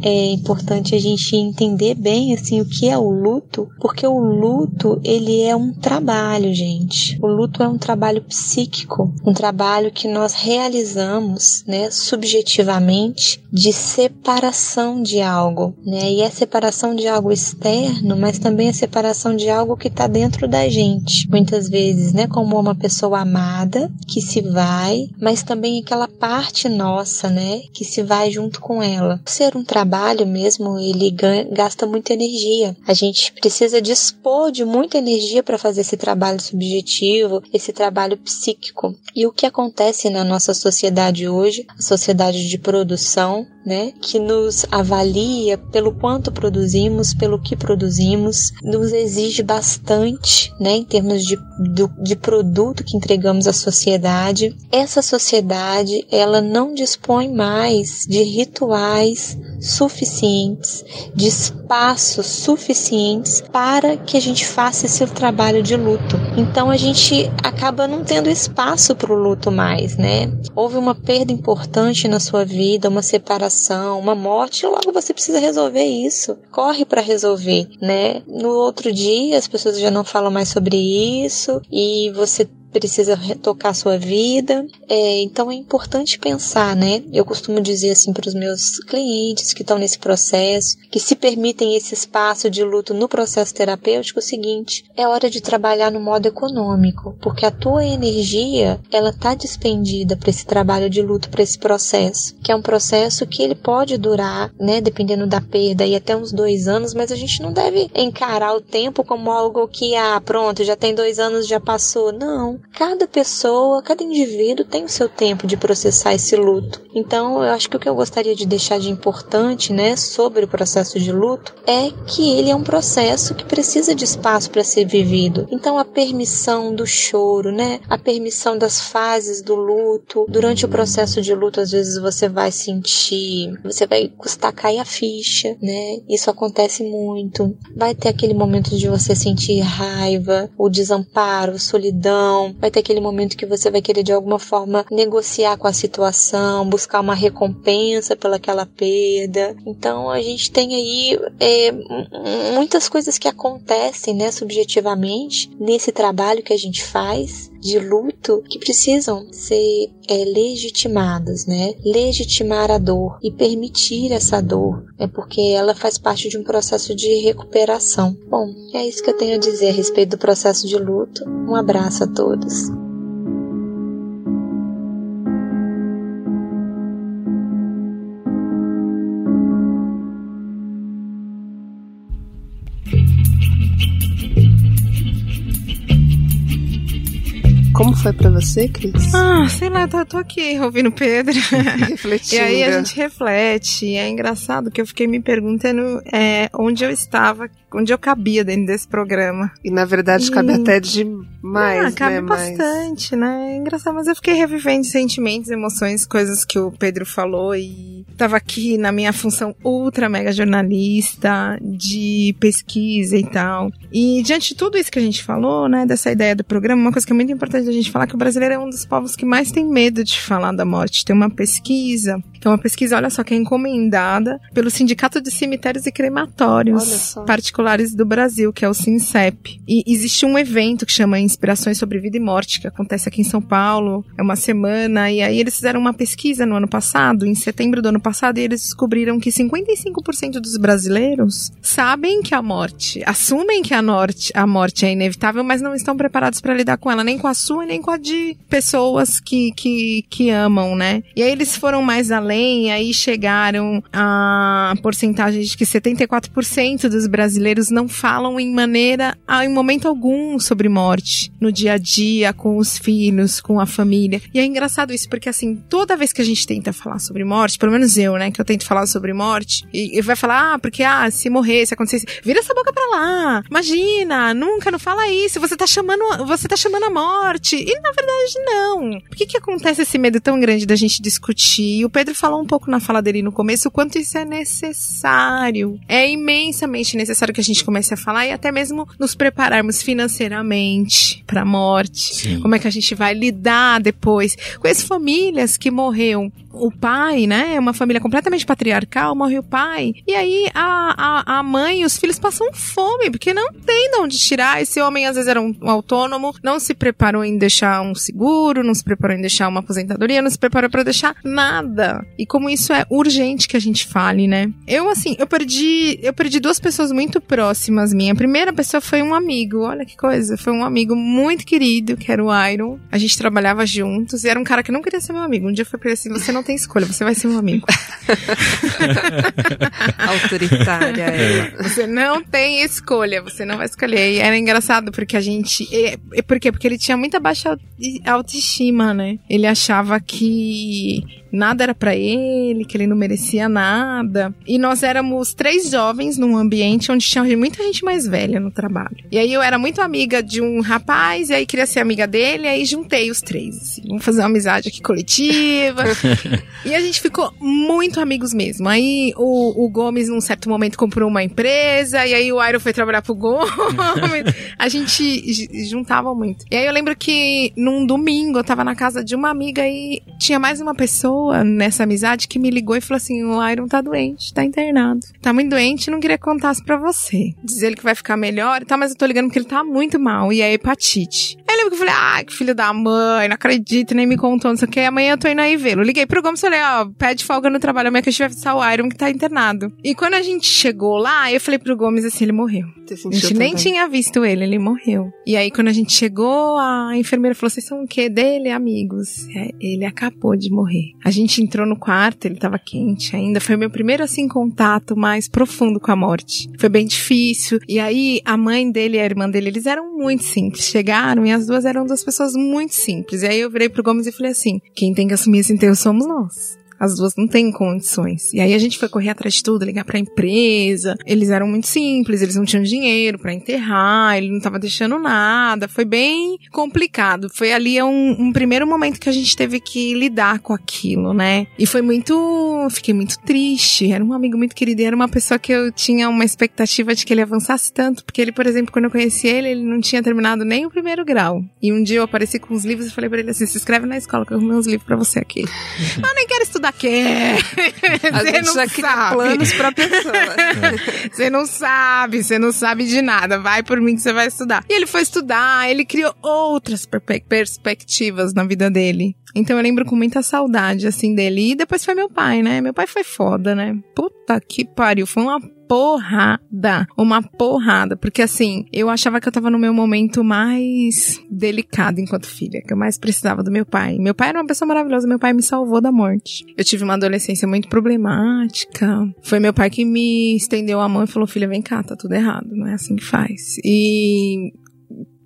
é importante a gente entender bem assim o que é o luto, porque o luto ele é um trabalho, gente. O luto é um trabalho psíquico, um trabalho que nós realizamos, né, subjetivamente de separação de algo, né? E é separação de algo externo, mas também é separação de algo que está dentro da gente. Muitas vezes, né, como uma pessoa amada que se vai, mas também aquela parte nossa, né, que se vai junto com ela. Ser um trabalho mesmo, ele gasta muita energia. A gente precisa dispor de muita energia para fazer esse trabalho subjetivo, esse trabalho psíquico. E o que acontece na nossa sociedade hoje, a sociedade de produção, né, que nos avalia pelo quanto produzimos, pelo que produzimos, nos exige bastante, né, em termos de, do- de produto que entregamos à sociedade. Essa sociedade, ela não dispõe mais de rituais suficientes, de espaços suficientes para que a gente faça esse trabalho de luto. Então a gente acaba não tendo espaço para o luto mais, né? Houve uma perda importante na sua vida, uma separação, uma morte, e logo você precisa resolver isso. Corre para resolver, né? No outro dia as pessoas já não falam mais sobre isso e você precisa retocar sua vida. É, então é importante pensar, né? Eu costumo dizer assim para os meus clientes que estão nesse processo, que se permitem esse espaço de luto no processo terapêutico, o seguinte: é hora de trabalhar no modo econômico, porque a tua energia ela tá despendida para esse trabalho de luto, para esse processo, que é um processo que ele pode durar, né? Dependendo da perda, e até uns dois anos, mas a gente não deve encarar o tempo como algo que ah pronto já tem dois anos já passou, não cada pessoa, cada indivíduo tem o seu tempo de processar esse luto. Então, eu acho que o que eu gostaria de deixar de importante, né, sobre o processo de luto é que ele é um processo que precisa de espaço para ser vivido. Então, a permissão do choro, né, a permissão das fases do luto. Durante o processo de luto, às vezes você vai sentir, você vai custar cair a ficha, né? Isso acontece muito. Vai ter aquele momento de você sentir raiva, o desamparo, solidão, vai ter aquele momento que você vai querer de alguma forma negociar com a situação, buscar uma recompensa pelaquela perda. Então a gente tem aí é, muitas coisas que acontecem, né, subjetivamente nesse trabalho que a gente faz de luto que precisam ser é, legitimadas, né? Legitimar a dor e permitir essa dor, é porque ela faz parte de um processo de recuperação. Bom, é isso que eu tenho a dizer a respeito do processo de luto. Um abraço a todos. Como foi para você, Cris? Ah, sei lá, tô, tô aqui ouvindo o Pedro. Refletindo. e aí a gente reflete. E é engraçado que eu fiquei me perguntando é, onde eu estava, onde eu cabia dentro desse programa. E na verdade E- cabe até demais, ah, cabe né? Mas- bastante, né? É engraçado, mas eu fiquei revivendo sentimentos, emoções, coisas que o Pedro falou e tava aqui na minha função ultra mega jornalista de pesquisa e tal. E diante de tudo isso que a gente falou, né, dessa ideia do programa, uma coisa que é muito importante a gente falar é que o brasileiro é um dos povos que mais tem medo de falar da morte. Tem uma pesquisa, que é uma pesquisa, olha só, que é encomendada pelo Sindicato de Cemitérios e Crematórios particulares do Brasil, que é o SINCEP. E existe um evento que chama Inspirações sobre Vida e Morte, que acontece aqui em São Paulo, é uma semana, e aí eles fizeram uma pesquisa no ano passado, em setembro do ano passado, e eles descobriram que 55% dos brasileiros sabem que a morte, assumem que a, norte, a morte é inevitável, mas não estão preparados para lidar com ela, nem com a sua, nem com a de pessoas que, que, que amam, né? E aí eles foram mais além, aí chegaram a porcentagem de que 74% dos brasileiros não falam em maneira, ah, em momento algum, sobre morte, no dia a dia, com os filhos, com a família. E é engraçado isso, porque assim, toda vez que a gente tenta falar sobre morte, pelo menos eu, né, que eu tento falar sobre morte, e, e vai falar, ah, porque, ah, se morrer, se acontecesse, vira essa boca pra lá, imagina, nunca, não fala isso, você tá chamando, você tá chamando a morte. E na verdade, não. Por que que acontece esse medo tão grande da gente discutir? E o Pedro falou um pouco na fala dele no começo o quanto isso é necessário. É imensamente necessário que a gente comece a falar e até mesmo nos prepararmos financeiramente pra morte. Sim. Como é que a gente vai lidar depois com as famílias que morreu o pai, né? É uma família completamente patriarcal, morre o pai. E aí a, a, a mãe e os filhos passam fome, porque não tem de onde tirar. Esse homem às vezes era um, um autônomo, não se preparou em deixar um seguro, não se preparou em deixar uma aposentadoria, não se preparou pra deixar nada. E como isso é urgente que a gente fale, né? Eu, assim, eu perdi, eu perdi duas pessoas muito próximas minha. A primeira pessoa foi um amigo, olha que coisa. Foi um amigo muito querido, que era o Iron. A gente trabalhava juntos e era um cara que não queria ser meu amigo. Um dia falei pra ele assim: você não tem escolha, você vai ser meu amigo. Autoritária ela. Você não tem escolha, você não vai escolher. E era engraçado porque a gente. E, por quê? Porque ele tinha muita baixa autoestima, né? Ele achava que nada era pra ele, que ele não merecia nada. E nós éramos três jovens num ambiente onde tinha muita gente mais velha no trabalho. E aí eu era muito amiga de um rapaz, e aí queria ser amiga dele, e aí juntei os três. Assim, vamos fazer uma amizade aqui coletiva. E a gente ficou muito amigos mesmo. Aí o, o Gomes, num certo momento, comprou uma empresa, e aí o Iron foi trabalhar pro Gomes. a gente juntava muito. E aí eu lembro que num domingo eu tava na casa de uma amiga e tinha mais uma pessoa nessa amizade que me ligou e falou assim: o Iron tá doente, tá internado. Tá muito doente, não queria contar isso pra você. Diz ele que vai ficar melhor e tal, mas eu tô ligando porque ele tá muito mal e é hepatite. Aí eu lembro que eu falei, ai, que filho da mãe, não acredito, nem me contou, não sei o que. Amanhã eu tô indo aí vê-lo. Liguei pro Gomes e falei, ó, pede folga no trabalho, amanhã que a gente vai visitar o Iron que tá internado. E quando a gente chegou lá, eu falei pro Gomes assim, ele morreu. A gente nem tinha visto ele, ele morreu. E aí, quando a gente chegou, a enfermeira falou: vocês são o quê dele, amigos? É, ele acabou de morrer. A gente entrou no quarto, ele tava quente ainda. Foi meu primeiro, assim, contato mais profundo com a morte. Foi bem difícil. E aí, a mãe dele e a irmã dele, eles eram muito simples. Chegaram e as duas eram duas pessoas muito simples. E aí eu virei pro Gomes e falei assim: quem tem que assumir esse enterro somos nós. As duas não têm condições. E aí a gente foi correr atrás de tudo, ligar pra empresa. Eles eram muito simples, eles não tinham dinheiro pra enterrar, ele não tava deixando nada. Foi bem complicado. Foi ali um, um primeiro momento que a gente teve que lidar com aquilo, né? E foi muito. Fiquei muito triste. Era um amigo muito querido e era uma pessoa que eu tinha uma expectativa de que ele avançasse tanto. Porque ele, por exemplo, quando eu conheci ele, ele não tinha terminado nem o primeiro grau. E um dia eu apareci com os livros e falei pra ele assim: se inscreve na escola que eu arrumei uns livros pra você aqui. Eu nem quero estudar quer. A gente não já cria planos pra pessoa. Você não sabe, você não sabe de nada. Vai por mim que você vai estudar. E ele foi estudar, ele criou outras perspectivas na vida dele. Então eu lembro com muita saudade, assim, dele. E depois foi meu pai, né? Meu pai foi foda, né? Puta que pariu. Foi uma porrada. Uma porrada. Porque assim, eu achava que eu tava no meu momento mais delicado enquanto filha, que eu mais precisava do meu pai. Meu pai era uma pessoa maravilhosa, meu pai me salvou da morte. Eu tive uma adolescência muito problemática. Foi meu pai que me estendeu a mão e falou: filha, vem cá, tá tudo errado. Não é assim que faz. E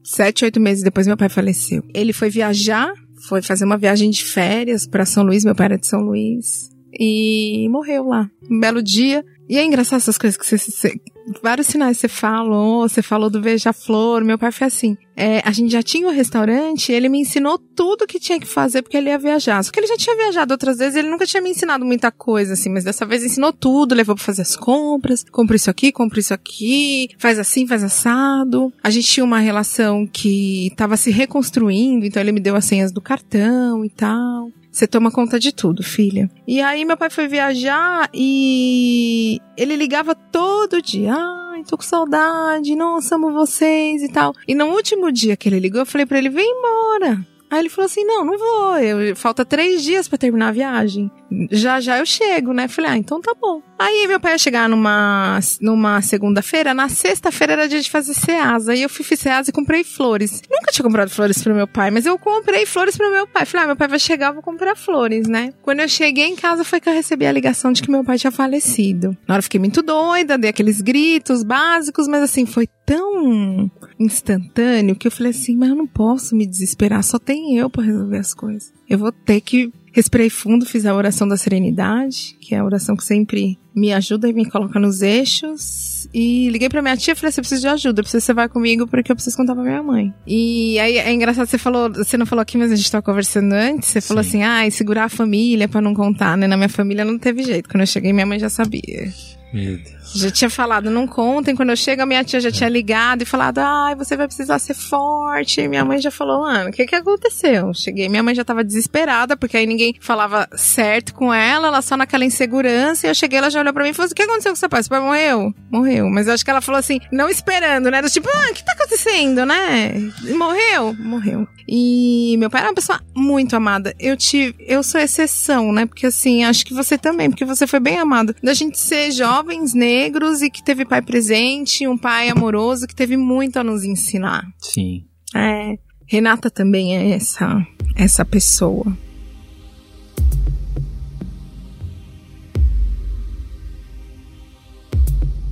Sete, oito meses depois, meu pai faleceu. Ele foi viajar, foi fazer uma viagem de férias para São Luís, meu pai era de São Luís, e morreu lá. Um belo dia. E é engraçado essas coisas que você, você vários sinais você falou, você falou do beija-flor, meu pai foi assim, é, a gente já tinha um restaurante, ele me ensinou tudo que tinha que fazer porque ele ia viajar. Só que ele já tinha viajado outras vezes, ele nunca tinha me ensinado muita coisa, assim, mas dessa vez ensinou tudo, levou pra fazer as compras, compra isso aqui, compra isso aqui, faz assim, faz assado. A gente tinha uma relação que tava se reconstruindo, então ele me deu as senhas do cartão e tal. Você toma conta de tudo, filha. E aí meu pai foi viajar e ele ligava todo dia. Ai, tô com saudade, nossa, amo vocês e tal. E no último dia que ele ligou, eu falei para ele, vem embora. Aí ele falou assim: não, não vou. Eu, falta três dias para terminar a viagem. Já já eu chego, né? Falei, ah, então tá bom. Aí meu pai ia chegar numa, numa segunda-feira, na sexta-feira era dia de fazer ceasa. Aí eu fui fazer ceasa e comprei flores. Nunca tinha comprado flores pro meu pai, mas eu comprei flores pro meu pai. Falei, ah, meu pai vai chegar, eu vou comprar flores, né? Quando eu cheguei em casa foi que eu recebi a ligação de que meu pai tinha falecido. Na hora eu fiquei muito doida, dei aqueles gritos básicos, mas assim, foi tão instantâneo que eu falei assim, mas eu não posso me desesperar, só tem eu para resolver as coisas. Eu vou ter que Respirei fundo, fiz a oração da serenidade, que é a oração que sempre me ajuda e me coloca nos eixos. E liguei pra minha tia e falei assim: eu preciso de ajuda, eu preciso que você vá comigo porque eu preciso contar pra minha mãe. E aí é engraçado, você falou, você não falou aqui, mas a gente tava conversando antes. Você Sim. falou assim: ah, segurar a família pra não contar, né? Na minha família não teve jeito. Quando eu cheguei, minha mãe já sabia. Meu Deus. Já tinha falado, não contem. Quando eu chego, a minha tia já tinha ligado e falado, ai, você vai precisar ser forte. Minha mãe já falou, mano, o que que aconteceu? Cheguei, minha mãe já tava desesperada, porque aí ninguém falava certo com ela, ela só naquela insegurança. E eu cheguei, ela já olhou pra mim e falou o que aconteceu com seu pai? Seu pai morreu? Morreu. Mas eu acho que ela falou assim, não esperando, né? Do tipo, ah, o que tá acontecendo, né? Morreu? Morreu. E meu pai era uma pessoa muito amada. Eu tive, eu sou exceção, né? Porque assim, acho que você também, porque você foi bem amado. Da gente ser jovens negros e que teve pai presente, um pai amoroso que teve muito a nos ensinar. Sim. É. Renata também é essa essa pessoa.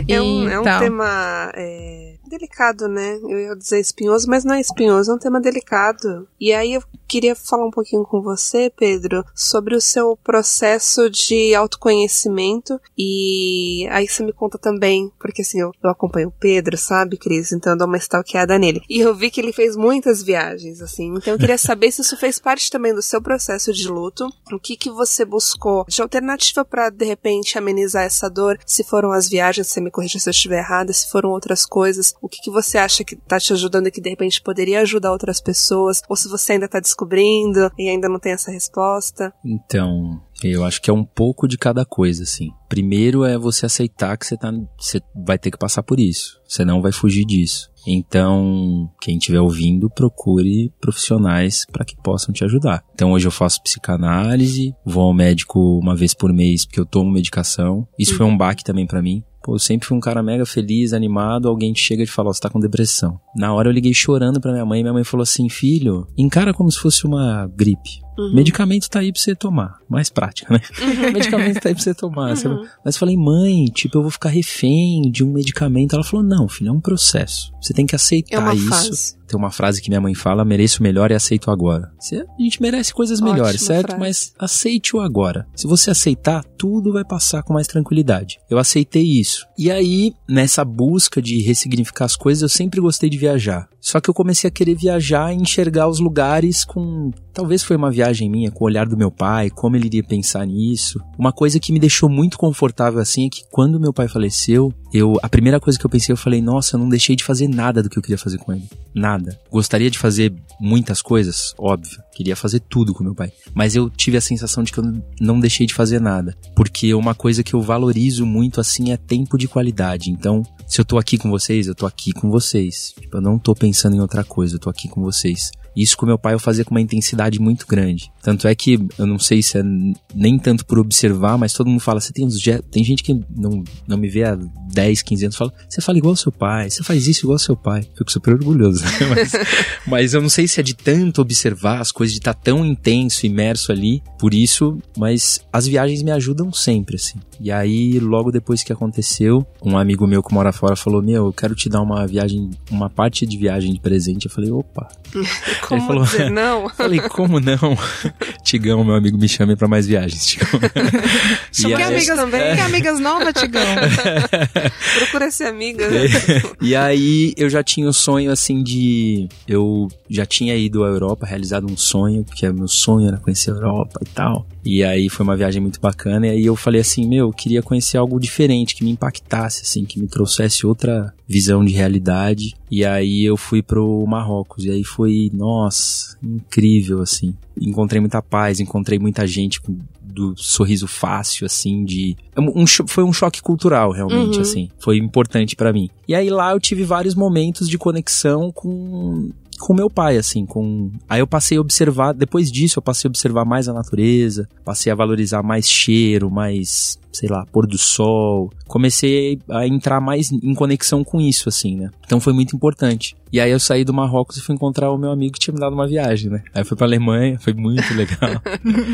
É um, é um então. tema é, delicado, né? Eu ia dizer espinhoso, mas não é espinhoso, é um tema delicado. E aí eu queria falar um pouquinho com você, Pedro, sobre o seu processo de autoconhecimento e aí você me conta também, porque assim, eu, eu acompanho o Pedro, sabe, Cris? Então eu dou uma stalkeada nele. E eu vi que ele fez muitas viagens, assim, então eu queria saber se isso fez parte também do seu processo de luto, o que que você buscou de alternativa para de repente amenizar essa dor, se foram as viagens, você me corrija se eu estiver errada, se foram outras coisas, o que que você acha que tá te ajudando e que de repente poderia ajudar outras pessoas, ou se você ainda tá descobrindo e ainda não tem essa resposta? Então, eu acho que é um pouco de cada coisa, assim. Primeiro é você aceitar que você, tá, você vai ter que passar por isso. Você não vai fugir disso. Então, quem estiver ouvindo, procure profissionais para que possam te ajudar. Então, hoje eu faço psicanálise, vou ao médico uma vez por mês porque eu tomo medicação. Isso foi um baque também para mim. Pô, eu sempre fui um cara mega feliz, animado, alguém te chega e fala, você tá com depressão. Na hora eu liguei chorando pra minha mãe minha mãe falou assim, filho, encara como se fosse uma gripe. Uhum. Medicamento tá aí pra você tomar. Mais prática, né? Uhum. medicamento tá aí pra você tomar. Uhum. Mas eu falei, mãe, tipo, eu vou ficar refém de um medicamento. Ela falou, não, filho, é um processo. Você tem que aceitar é isso. Fase. Tem uma frase que minha mãe fala: mereço o melhor e aceito agora. Você, a gente merece coisas melhores, Ótima certo? Frase. Mas aceite-o agora. Se você aceitar, tudo vai passar com mais tranquilidade. Eu aceitei isso. E aí, nessa busca de ressignificar as coisas, eu sempre gostei de viajar. Só que eu comecei a querer viajar e enxergar os lugares com. Talvez foi uma viagem minha, com o olhar do meu pai, como ele iria pensar nisso. Uma coisa que me deixou muito confortável assim é que quando meu pai faleceu, eu. A primeira coisa que eu pensei, eu falei, nossa, eu não deixei de fazer nada do que eu queria fazer com ele. Nada. Gostaria de fazer muitas coisas, óbvio. Queria fazer tudo com meu pai. Mas eu tive a sensação de que eu não deixei de fazer nada. Porque uma coisa que eu valorizo muito assim é tempo de qualidade. Então, se eu tô aqui com vocês, eu tô aqui com vocês. Tipo, eu não tô pensando em outra coisa, eu tô aqui com vocês. Isso com meu pai eu fazia com uma intensidade muito grande. Tanto é que eu não sei se é nem tanto por observar, mas todo mundo fala, você tem uns tem gente que não, não me vê há 10, 15 anos, fala, você fala igual ao seu pai, você faz isso igual ao seu pai. Fico super orgulhoso. mas, mas eu não sei se é de tanto observar as coisas, de estar tá tão intenso, imerso ali, por isso, mas as viagens me ajudam sempre, assim. E aí, logo depois que aconteceu, um amigo meu que mora fora falou: Meu, eu quero te dar uma viagem, uma parte de viagem de presente. Eu falei: Opa. como Ele falou, não? falei: Como não? Tigão, meu amigo, me chame para mais viagens, Tigão. e aí, amigas também? Que amigas novas, Tigão? Procura ser amiga. e aí, eu já tinha o sonho, assim, de. Eu já tinha ido à Europa, realizado um sonho, porque meu sonho era conhecer a Europa e tal. E aí foi uma viagem muito bacana. E aí eu falei assim, meu, eu queria conhecer algo diferente, que me impactasse, assim, que me trouxesse outra visão de realidade. E aí eu fui pro Marrocos. E aí foi, nossa, incrível, assim. Encontrei muita paz, encontrei muita gente com do sorriso fácil, assim, de. Um, foi um choque cultural, realmente, uhum. assim. Foi importante para mim. E aí lá eu tive vários momentos de conexão com com meu pai, assim, com. Aí eu passei a observar, depois disso eu passei a observar mais a natureza, passei a valorizar mais cheiro, mais, sei lá, pôr do sol. Comecei a entrar mais em conexão com isso, assim, né? Então foi muito importante. E aí eu saí do Marrocos e fui encontrar o meu amigo que tinha me dado uma viagem, né? Aí eu fui pra Alemanha, foi muito legal.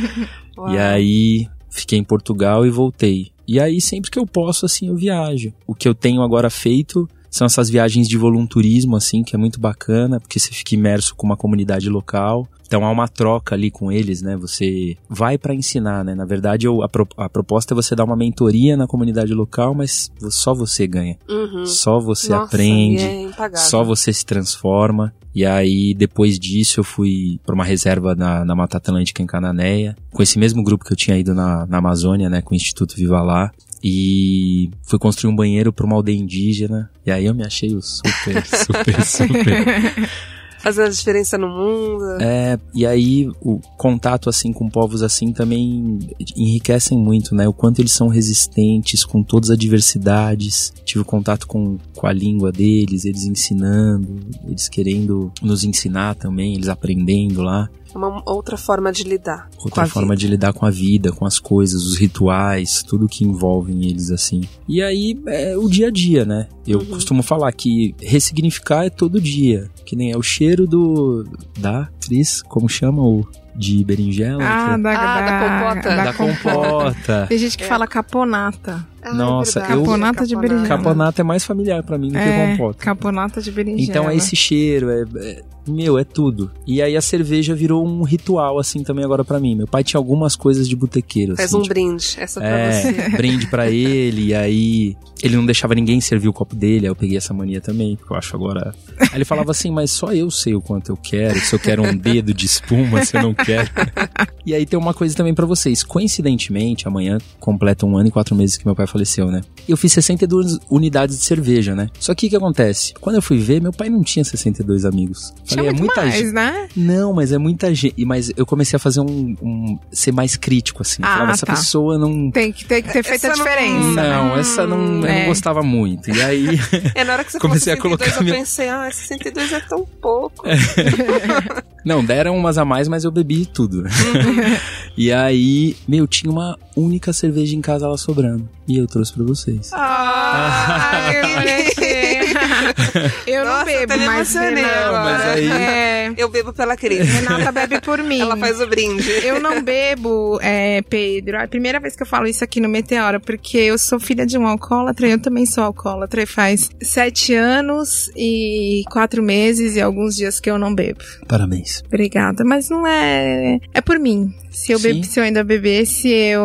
e aí fiquei em Portugal e voltei. E aí sempre que eu posso, assim, eu viajo. O que eu tenho agora feito são essas viagens de volunturismo, assim, que é muito bacana, porque você fica imerso com uma comunidade local. Então há uma troca ali com eles, né? Você vai para ensinar, né? Na verdade, eu, a, pro, a, proposta é você dar uma mentoria na comunidade local, mas só você ganha. Uhum. Só você Nossa, aprende, é só você se transforma. E aí, depois disso, eu fui para uma reserva na, na Mata Atlântica em Cananéia, com esse mesmo grupo que eu tinha ido na, na Amazônia, né? Com o Instituto Viva Lá e fui construir um banheiro para uma aldeia indígena. E aí eu me achei o super, super, super. Fazendo a diferença no mundo. É, e aí o contato assim com povos assim também enriquecem muito, né? O quanto eles são resistentes com todas as adversidades. Tive contato com, com a língua deles, eles ensinando, eles querendo nos ensinar também, eles aprendendo lá. É uma outra forma de lidar. Outra forma vida. de lidar com a vida, com as coisas, os rituais, tudo que envolve eles, assim. E aí é o dia a dia, né? Eu uhum. costumo falar que ressignificar é todo dia. Que nem é o cheiro do. da atriz, como chama o de berinjela. Ah, que... da, ah, da, da, compota. Da, da compota. Tem gente que é. fala caponata. Ah, Nossa, é eu caponata de berinjela. Caponata é mais familiar para mim do é, que compota. Caponata de berinjela. Então é esse cheiro, é, é, meu, é tudo. E aí a cerveja virou um ritual assim também agora para mim. Meu pai tinha algumas coisas de botequeiro Faz assim, um tipo, brinde, essa pra é, você. brinde para ele e aí ele não deixava ninguém servir o copo dele, aí eu peguei essa mania também, porque eu acho agora. Aí ele falava assim, mas só eu sei o quanto eu quero, se eu quero um dedo de espuma, se eu não quero. e aí tem uma coisa também para vocês. Coincidentemente, amanhã completa um ano e quatro meses que meu pai faleceu, né? Eu fiz 62 unidades de cerveja, né? Só que o que acontece? Quando eu fui ver, meu pai não tinha 62 amigos. Falei, é muita mais, gente. né? Não, mas é muita gente. Mas eu comecei a fazer um. um ser mais crítico, assim. Ah, Falava, essa tá. pessoa não. Tem que, tem que ter feito essa a diferença. Não, não hum, essa não. É. Eu não gostava muito. E aí. É na hora que você comecei falou 62, a colocar. Eu minha... pensei, ah, 62 é tão pouco. É. não, deram umas a mais, mas eu bebi tudo. Uhum. e aí, meu, tinha uma única cerveja em casa lá sobrando. E eu trouxe pra vocês. Ah, eu não bebo, mas, Renata, mas aí... É... Eu bebo pela Cris. Renata bebe por mim. Ela faz o brinde. Eu não bebo, é, Pedro. É a primeira vez que eu falo isso aqui no Meteora, porque eu sou filha de um alcoólatra e eu também sou alcoólatra. E faz sete anos e quatro meses e alguns dias que eu não bebo. Parabéns. Obrigada. Mas não é... É por mim. Se eu, bebe, se eu ainda bebesse, eu,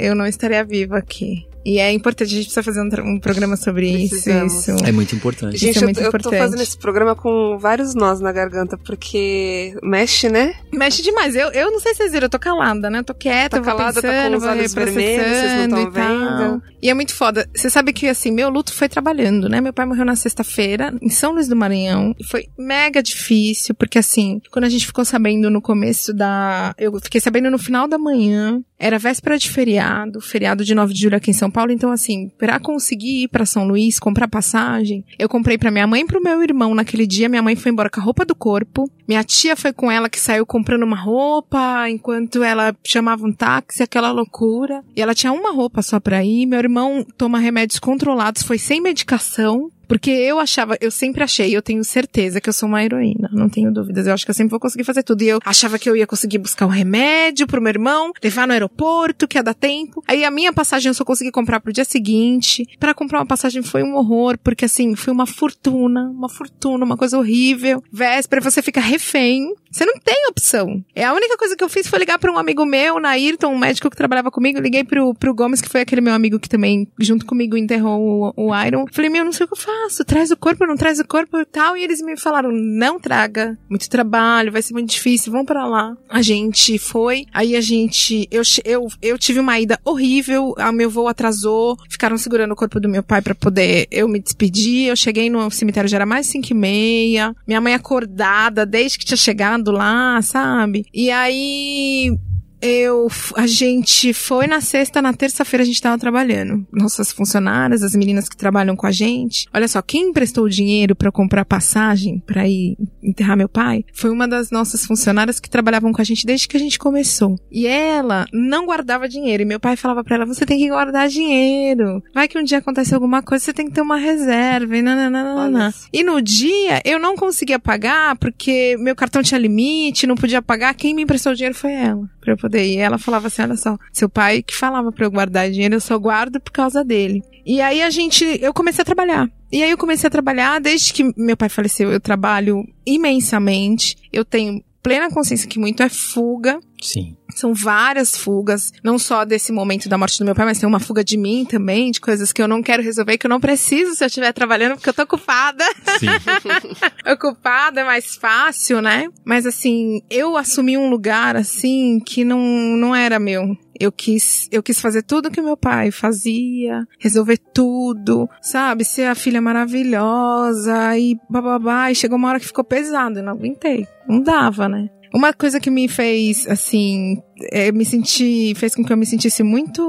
eu não estaria viva aqui. E é importante, a gente precisa fazer um, um programa sobre isso, isso. É muito importante. Gente, é muito eu, importante. eu tô fazendo esse programa com vários nós na garganta, porque mexe, né? Mexe demais. Eu, eu não sei se vocês viram, eu tô calada, né? Eu tô quieta, tá calada, pensando, tá com os olhos vermelhos, vocês não estão vendo. E é muito foda. Você sabe que, assim, meu luto foi trabalhando, né? Meu pai morreu na sexta-feira, em São Luís do Maranhão. E foi mega difícil, porque, assim, quando a gente ficou sabendo no começo da... Eu fiquei sabendo no final da manhã, era véspera de feriado, feriado de 9 de julho aqui em São Paulo, Paulo, então assim, para conseguir ir para São Luís, comprar passagem, eu comprei para minha mãe e pro meu irmão naquele dia. Minha mãe foi embora com a roupa do corpo. Minha tia foi com ela que saiu comprando uma roupa enquanto ela chamava um táxi, aquela loucura. E ela tinha uma roupa só pra ir. Meu irmão toma remédios controlados, foi sem medicação. Porque eu achava, eu sempre achei, eu tenho certeza que eu sou uma heroína, não tenho dúvidas. Eu acho que eu sempre vou conseguir fazer tudo. E eu achava que eu ia conseguir buscar um remédio pro meu irmão, levar no aeroporto, que ia dar tempo. Aí a minha passagem eu só consegui comprar pro dia seguinte. Para comprar uma passagem foi um horror, porque assim, foi uma fortuna, uma fortuna, uma coisa horrível. Véspera, você fica refém. Você não tem opção. É a única coisa que eu fiz foi ligar para um amigo meu, Nairton, um médico que trabalhava comigo. Liguei pro, pro Gomes, que foi aquele meu amigo que também, junto comigo, enterrou o, o Iron. Falei, meu, não sei o que eu faço. Traz o corpo, não traz o corpo e tal. E eles me falaram, não traga. Muito trabalho, vai ser muito difícil, vão para lá. A gente foi. Aí a gente, eu, eu, eu tive uma ida horrível. O meu voo atrasou. Ficaram segurando o corpo do meu pai para poder eu me despedir. Eu cheguei no cemitério, já era mais cinco e meia. Minha mãe acordada, desde que tinha chegado lá, sabe? E aí eu, a gente foi na sexta, na terça-feira a gente tava trabalhando. Nossas funcionárias, as meninas que trabalham com a gente. Olha só, quem emprestou o dinheiro para comprar passagem para ir enterrar meu pai foi uma das nossas funcionárias que trabalhavam com a gente desde que a gente começou. E ela não guardava dinheiro. E meu pai falava para ela: você tem que guardar dinheiro. Vai que um dia acontece alguma coisa, você tem que ter uma reserva. E, nananana. e no dia eu não conseguia pagar porque meu cartão tinha limite, não podia pagar. Quem me emprestou dinheiro foi ela pra eu poder ir. Ela falava assim: olha só, seu pai que falava pra eu guardar dinheiro, eu só guardo por causa dele. E aí a gente, eu comecei a trabalhar. E aí eu comecei a trabalhar, desde que meu pai faleceu, eu trabalho imensamente. Eu tenho plena consciência que muito é fuga. Sim. São várias fugas, não só desse momento da morte do meu pai, mas tem uma fuga de mim também, de coisas que eu não quero resolver, que eu não preciso se eu estiver trabalhando, porque eu tô ocupada. Sim. ocupada é mais fácil, né? Mas assim, eu assumi um lugar assim que não, não era meu. Eu quis, eu quis fazer tudo que meu pai fazia, resolver tudo, sabe? Ser a filha maravilhosa e bababá. E chegou uma hora que ficou pesado, eu não aguentei. Não dava, né? Uma coisa que me fez, assim, é, me sentir, fez com que eu me sentisse muito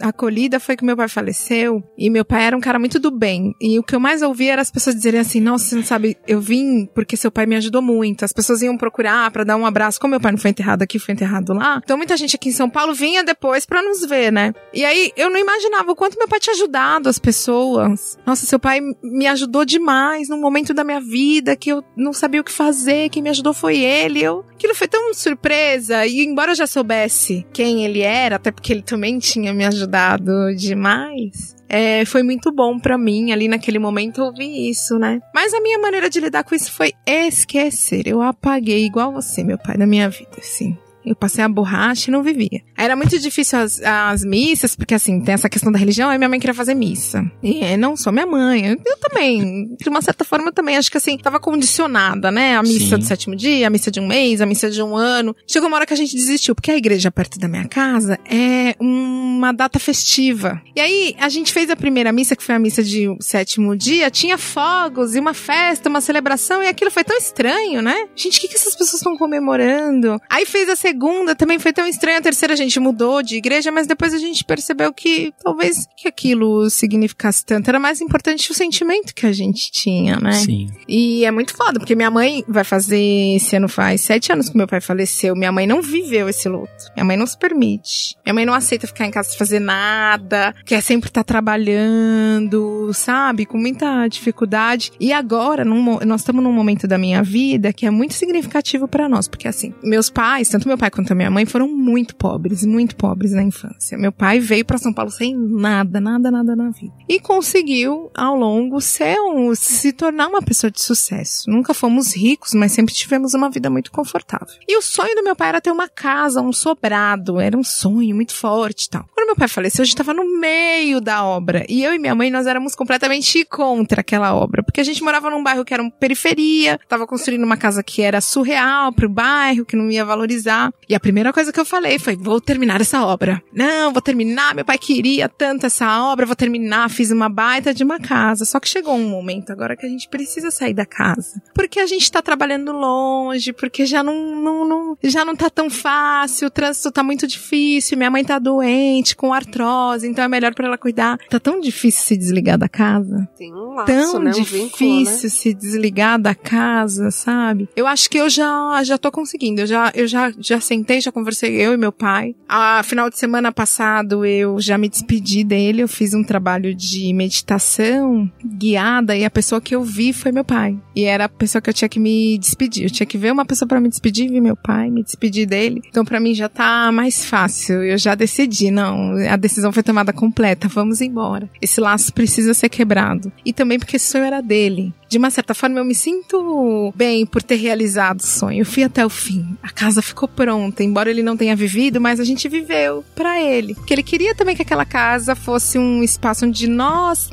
acolhida foi que meu pai faleceu e meu pai era um cara muito do bem. E o que eu mais ouvia era as pessoas dizerem assim: "Nossa, você não sabe, eu vim porque seu pai me ajudou muito". As pessoas iam procurar para dar um abraço, como meu pai não foi enterrado aqui, foi enterrado lá. Então muita gente aqui em São Paulo vinha depois para nos ver, né? E aí eu não imaginava o quanto meu pai tinha ajudado as pessoas. Nossa, seu pai me ajudou demais num momento da minha vida que eu não sabia o que fazer, quem me ajudou foi ele. Eu, aquilo foi tão surpresa e embora eu já soubesse quem ele era, até porque ele também tinha me ajudado demais, é, foi muito bom para mim ali naquele momento ouvir isso, né? Mas a minha maneira de lidar com isso foi esquecer. Eu apaguei igual você, meu pai, na minha vida, assim. Eu passei a borracha e não vivia. Era muito difícil as, as missas, porque assim, tem essa questão da religião, aí minha mãe queria fazer missa. E é, não só minha mãe, eu, eu, também, de uma certa forma, eu também acho que assim, tava condicionada, né? A missa Sim. do sétimo dia, a missa de um mês, a missa de um ano. Chegou uma hora que a gente desistiu, porque a igreja perto da minha casa é uma data festiva. E aí, a gente fez a primeira missa, que foi a missa de sétimo dia, tinha fogos e uma festa, uma celebração, e aquilo foi tão estranho, né? Gente, o que, que essas pessoas estão comemorando? Aí fez a segunda segunda também foi tão estranha. A terceira a gente mudou de igreja, mas depois a gente percebeu que talvez que aquilo significasse tanto. Era mais importante o sentimento que a gente tinha, né? Sim. E é muito foda, porque minha mãe vai fazer, esse ano faz sete anos que meu pai faleceu. Minha mãe não viveu esse luto. Minha mãe não se permite. Minha mãe não aceita ficar em casa sem fazer nada, quer sempre estar tá trabalhando, sabe? Com muita dificuldade. E agora, num, nós estamos num momento da minha vida que é muito significativo para nós, porque assim, meus pais, tanto meu pai quanto a minha mãe foram muito pobres, muito pobres na infância. Meu pai veio para São Paulo sem nada, nada, nada na vida. E conseguiu, ao longo, ser um, se tornar uma pessoa de sucesso. Nunca fomos ricos, mas sempre tivemos uma vida muito confortável. E o sonho do meu pai era ter uma casa, um sobrado. Era um sonho muito forte e tal. Quando meu pai faleceu, a gente tava no meio da obra. E eu e minha mãe, nós éramos completamente contra aquela obra. Porque a gente morava num bairro que era uma periferia, tava construindo uma casa que era surreal pro bairro, que não ia valorizar. E a primeira coisa que eu falei foi: vou terminar essa obra. Não, vou terminar. Meu pai queria tanto essa obra, vou terminar. Fiz uma baita de uma casa. Só que chegou um momento agora que a gente precisa sair da casa. Porque a gente tá trabalhando longe, porque já não, não, não já não tá tão fácil, o trânsito tá muito difícil, minha mãe tá doente, com artrose, então é melhor para ela cuidar. Tá tão difícil se desligar da casa. Tem um laço, Tão né? Um difícil vínculo, né? se desligar da casa, sabe? Eu acho que eu já já tô conseguindo. Eu já eu já já sentei, já conversei eu e meu pai. A final de semana passado eu já me despedi dele, eu fiz um trabalho de meditação guiada e a pessoa que eu vi foi meu pai. E era a pessoa que eu tinha que me despedir. Eu tinha que ver uma pessoa para me despedir, vi meu pai, me despedir dele. Então para mim já tá mais fácil. Eu já decidi, não, a decisão foi tomada completa, vamos embora. Esse laço precisa ser quebrado. E também porque esse sonho era dele. De uma certa forma eu me sinto bem por ter realizado o sonho. Eu fui até o fim. A casa ficou pronta, embora ele não tenha vivido, mas a gente viveu para ele. Porque ele queria também que aquela casa fosse um espaço onde nós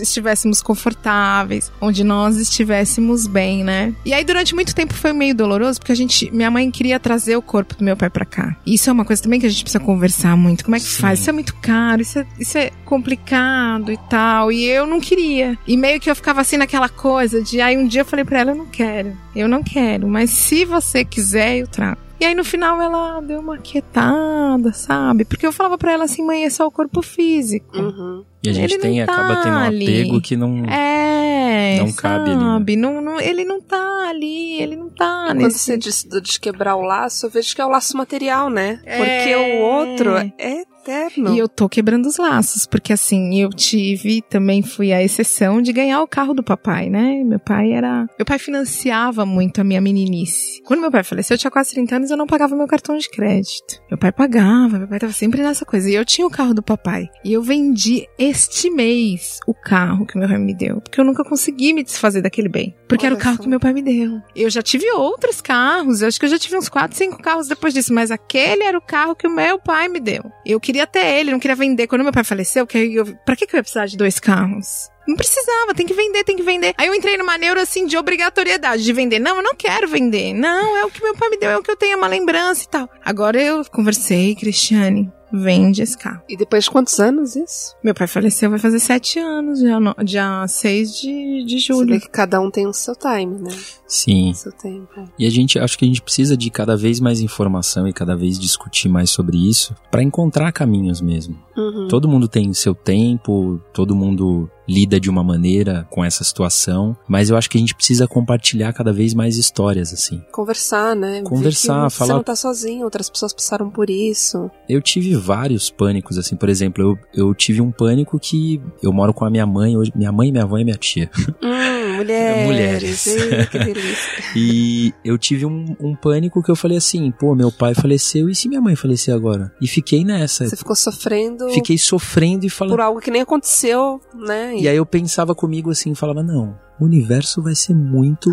estivéssemos confortáveis, onde nós estivéssemos bem, né? E aí durante muito tempo foi meio doloroso, porque a gente, minha mãe queria trazer o corpo do meu pai para cá. E isso é uma coisa também que a gente precisa conversar muito. Como é que Sim. faz? Isso é muito caro, isso é, isso é complicado e tal. E eu não queria. E meio que eu ficava assim naquela coisa de aí um dia eu falei pra ela, eu não quero. Eu não quero, mas se você quiser, eu trago. E aí no final ela deu uma quietada, sabe? Porque eu falava pra ela assim, mãe, é só o corpo físico. Uhum. E a gente Ele não tem, acaba tá tendo um ali. apego que não. É, Não cabe ali, né? Não, não, ele não tá ali, ele não tá Quando nesse... você disse de quebrar o laço, eu vejo que é o laço material, né? É. Porque o outro é eterno. E eu tô quebrando os laços, porque assim, eu tive, também fui a exceção de ganhar o carro do papai, né? Meu pai era. Meu pai financiava muito a minha meninice. Quando meu pai faleceu, eu tinha quase 30 anos eu não pagava meu cartão de crédito. Meu pai pagava, meu pai tava sempre nessa coisa. E eu tinha o carro do papai. E eu vendi este mês o carro que meu pai me deu. Porque eu nunca consegui me desfazer daquele bem. Porque era o Olha carro só. que meu pai me deu. Eu já tive outros carros, eu acho que eu já tive uns 4, 5 carros depois disso, mas aquele era o carro que o meu pai me deu. Eu queria ter ele, não queria vender. Quando meu pai faleceu, que eu, pra que, que eu ia precisar de dois carros? Não precisava, tem que vender, tem que vender. Aí eu entrei numa neura assim de obrigatoriedade de vender. Não, eu não quero vender. Não, é o que meu pai me deu, é o que eu tenho, é uma lembrança e tal. Agora eu conversei, Cristiane, vende esse carro. E depois de quantos anos isso? Meu pai faleceu, vai fazer sete anos, dia, no, dia 6 de, de Você vê julho. que cada um tem o seu time, né? Sim. O seu tempo. E a gente, acho que a gente precisa de cada vez mais informação e cada vez discutir mais sobre isso para encontrar caminhos mesmo. Uhum. Todo mundo tem seu tempo, todo mundo lida de uma maneira com essa situação, mas eu acho que a gente precisa compartilhar cada vez mais histórias assim. Conversar, né? Ver Conversar, falar- Você não tá sozinho, outras pessoas passaram por isso. Eu tive vários pânicos assim, por exemplo, eu, eu tive um pânico que eu moro com a minha mãe, hoje minha mãe, minha avó e minha tia. Hum, mulheres. Mulheres. Ei, que delícia. E eu tive um, um pânico que eu falei assim, pô, meu pai faleceu e se minha mãe falecer agora? E fiquei nessa. Você ficou sofrendo Fiquei sofrendo e falando. por algo que nem aconteceu, né? E aí eu pensava comigo assim, falava, não, o universo vai ser muito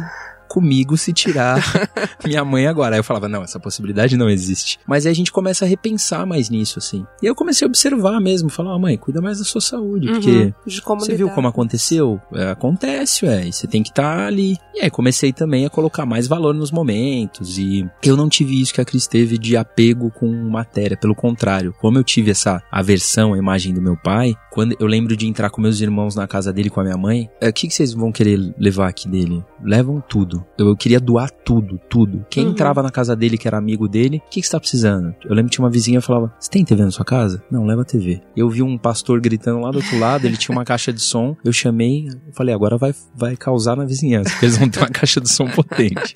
comigo se tirar minha mãe agora. Aí eu falava, não, essa possibilidade não existe. Mas aí a gente começa a repensar mais nisso, assim. E aí eu comecei a observar mesmo, falar, mãe, cuida mais da sua saúde, Uhum. porque você viu como aconteceu? É, acontece, ué, e você tem que estar ali. E aí comecei também a colocar mais valor nos momentos e eu não tive isso que a Cris teve de apego com matéria, pelo contrário. Como eu tive essa aversão à imagem do meu pai, quando eu lembro de entrar com meus irmãos na casa dele com a minha mãe, é, o que, que vocês vão querer levar aqui dele? Levam tudo. Eu, eu queria doar tudo, tudo. Quem Uhum. entrava na casa dele, que era amigo dele, o que, que você tá precisando? Eu lembro que tinha uma vizinha que falava, você tem TV na sua casa? Não, leva a TV. Eu vi um pastor gritando lá do outro lado, ele tinha uma caixa de som, eu chamei, eu falei, agora vai, vai causar na vizinhança, porque eles vão ter uma caixa de som potente.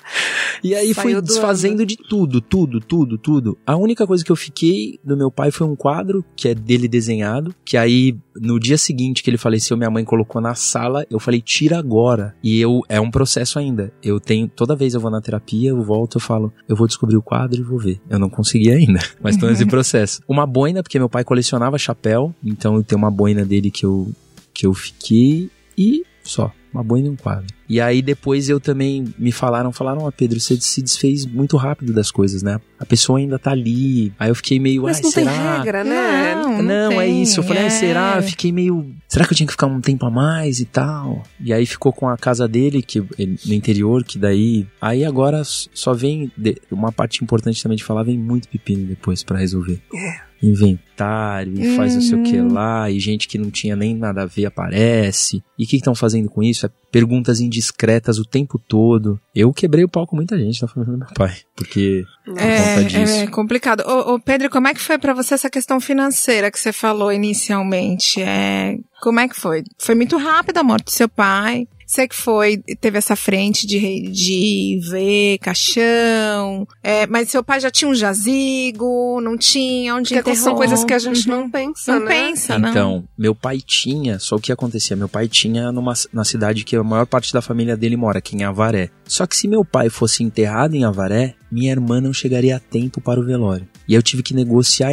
E aí fui Saiu doando. desfazendo de tudo, tudo, tudo, tudo. A única coisa que eu fiquei do meu pai foi um quadro, que é dele desenhado, que aí no dia seguinte que ele faleceu, minha mãe colocou na sala, eu falei, tira agora. E eu, é um processo ainda. Eu tenho, toda vez eu vou na terapia, eu volto, eu falo, eu vou descobrir o quadro e vou ver. Eu não consegui ainda, mas tô nesse processo. Uma boina, porque meu pai colecionava chapéu, então eu tenho uma boina dele que eu, que eu fiquei, e Só. Uma boina e um quadro. E aí depois eu também me falaram, falaram, ó, Pedro, você se desfez muito rápido das coisas, né? A pessoa ainda tá ali. Aí eu fiquei meio, Mas ai, não será? tem regra, né? Não, Não, é tem, isso. Eu falei, é. ai, será? Eu fiquei meio. Será que eu tinha que ficar um tempo a mais e tal? E aí ficou com a casa dele, que ele- no interior, que daí. Aí agora só vem. de- Uma parte importante também de falar, vem muito pepino depois pra resolver. Inventário, e faz não sei o que Uhum. lá, e gente que não tinha nem nada a ver aparece. E o que estão fazendo com isso? Perguntas indiscretas o tempo todo. Eu quebrei o pau com muita gente na família do meu pai, porque. por conta disso. É, é complicado. Ô, ô, Pedro, como é que foi pra você essa questão financeira que você falou inicialmente? É, como é que foi? Foi muito rápida a morte do seu pai. Você que foi, teve essa frente de, de ver caixão, é, mas seu pai já tinha um jazigo, não tinha, onde Porque enterrou? são coisas que a gente Uhum. não pensa, não né? pensa, não. Então, meu pai tinha, só o que acontecia? Meu pai tinha numa, na cidade que a maior parte da família dele mora, que é em Avaré. Só que se meu pai fosse enterrado em Avaré, minha irmã não chegaria a tempo para o velório. E eu tive que negociar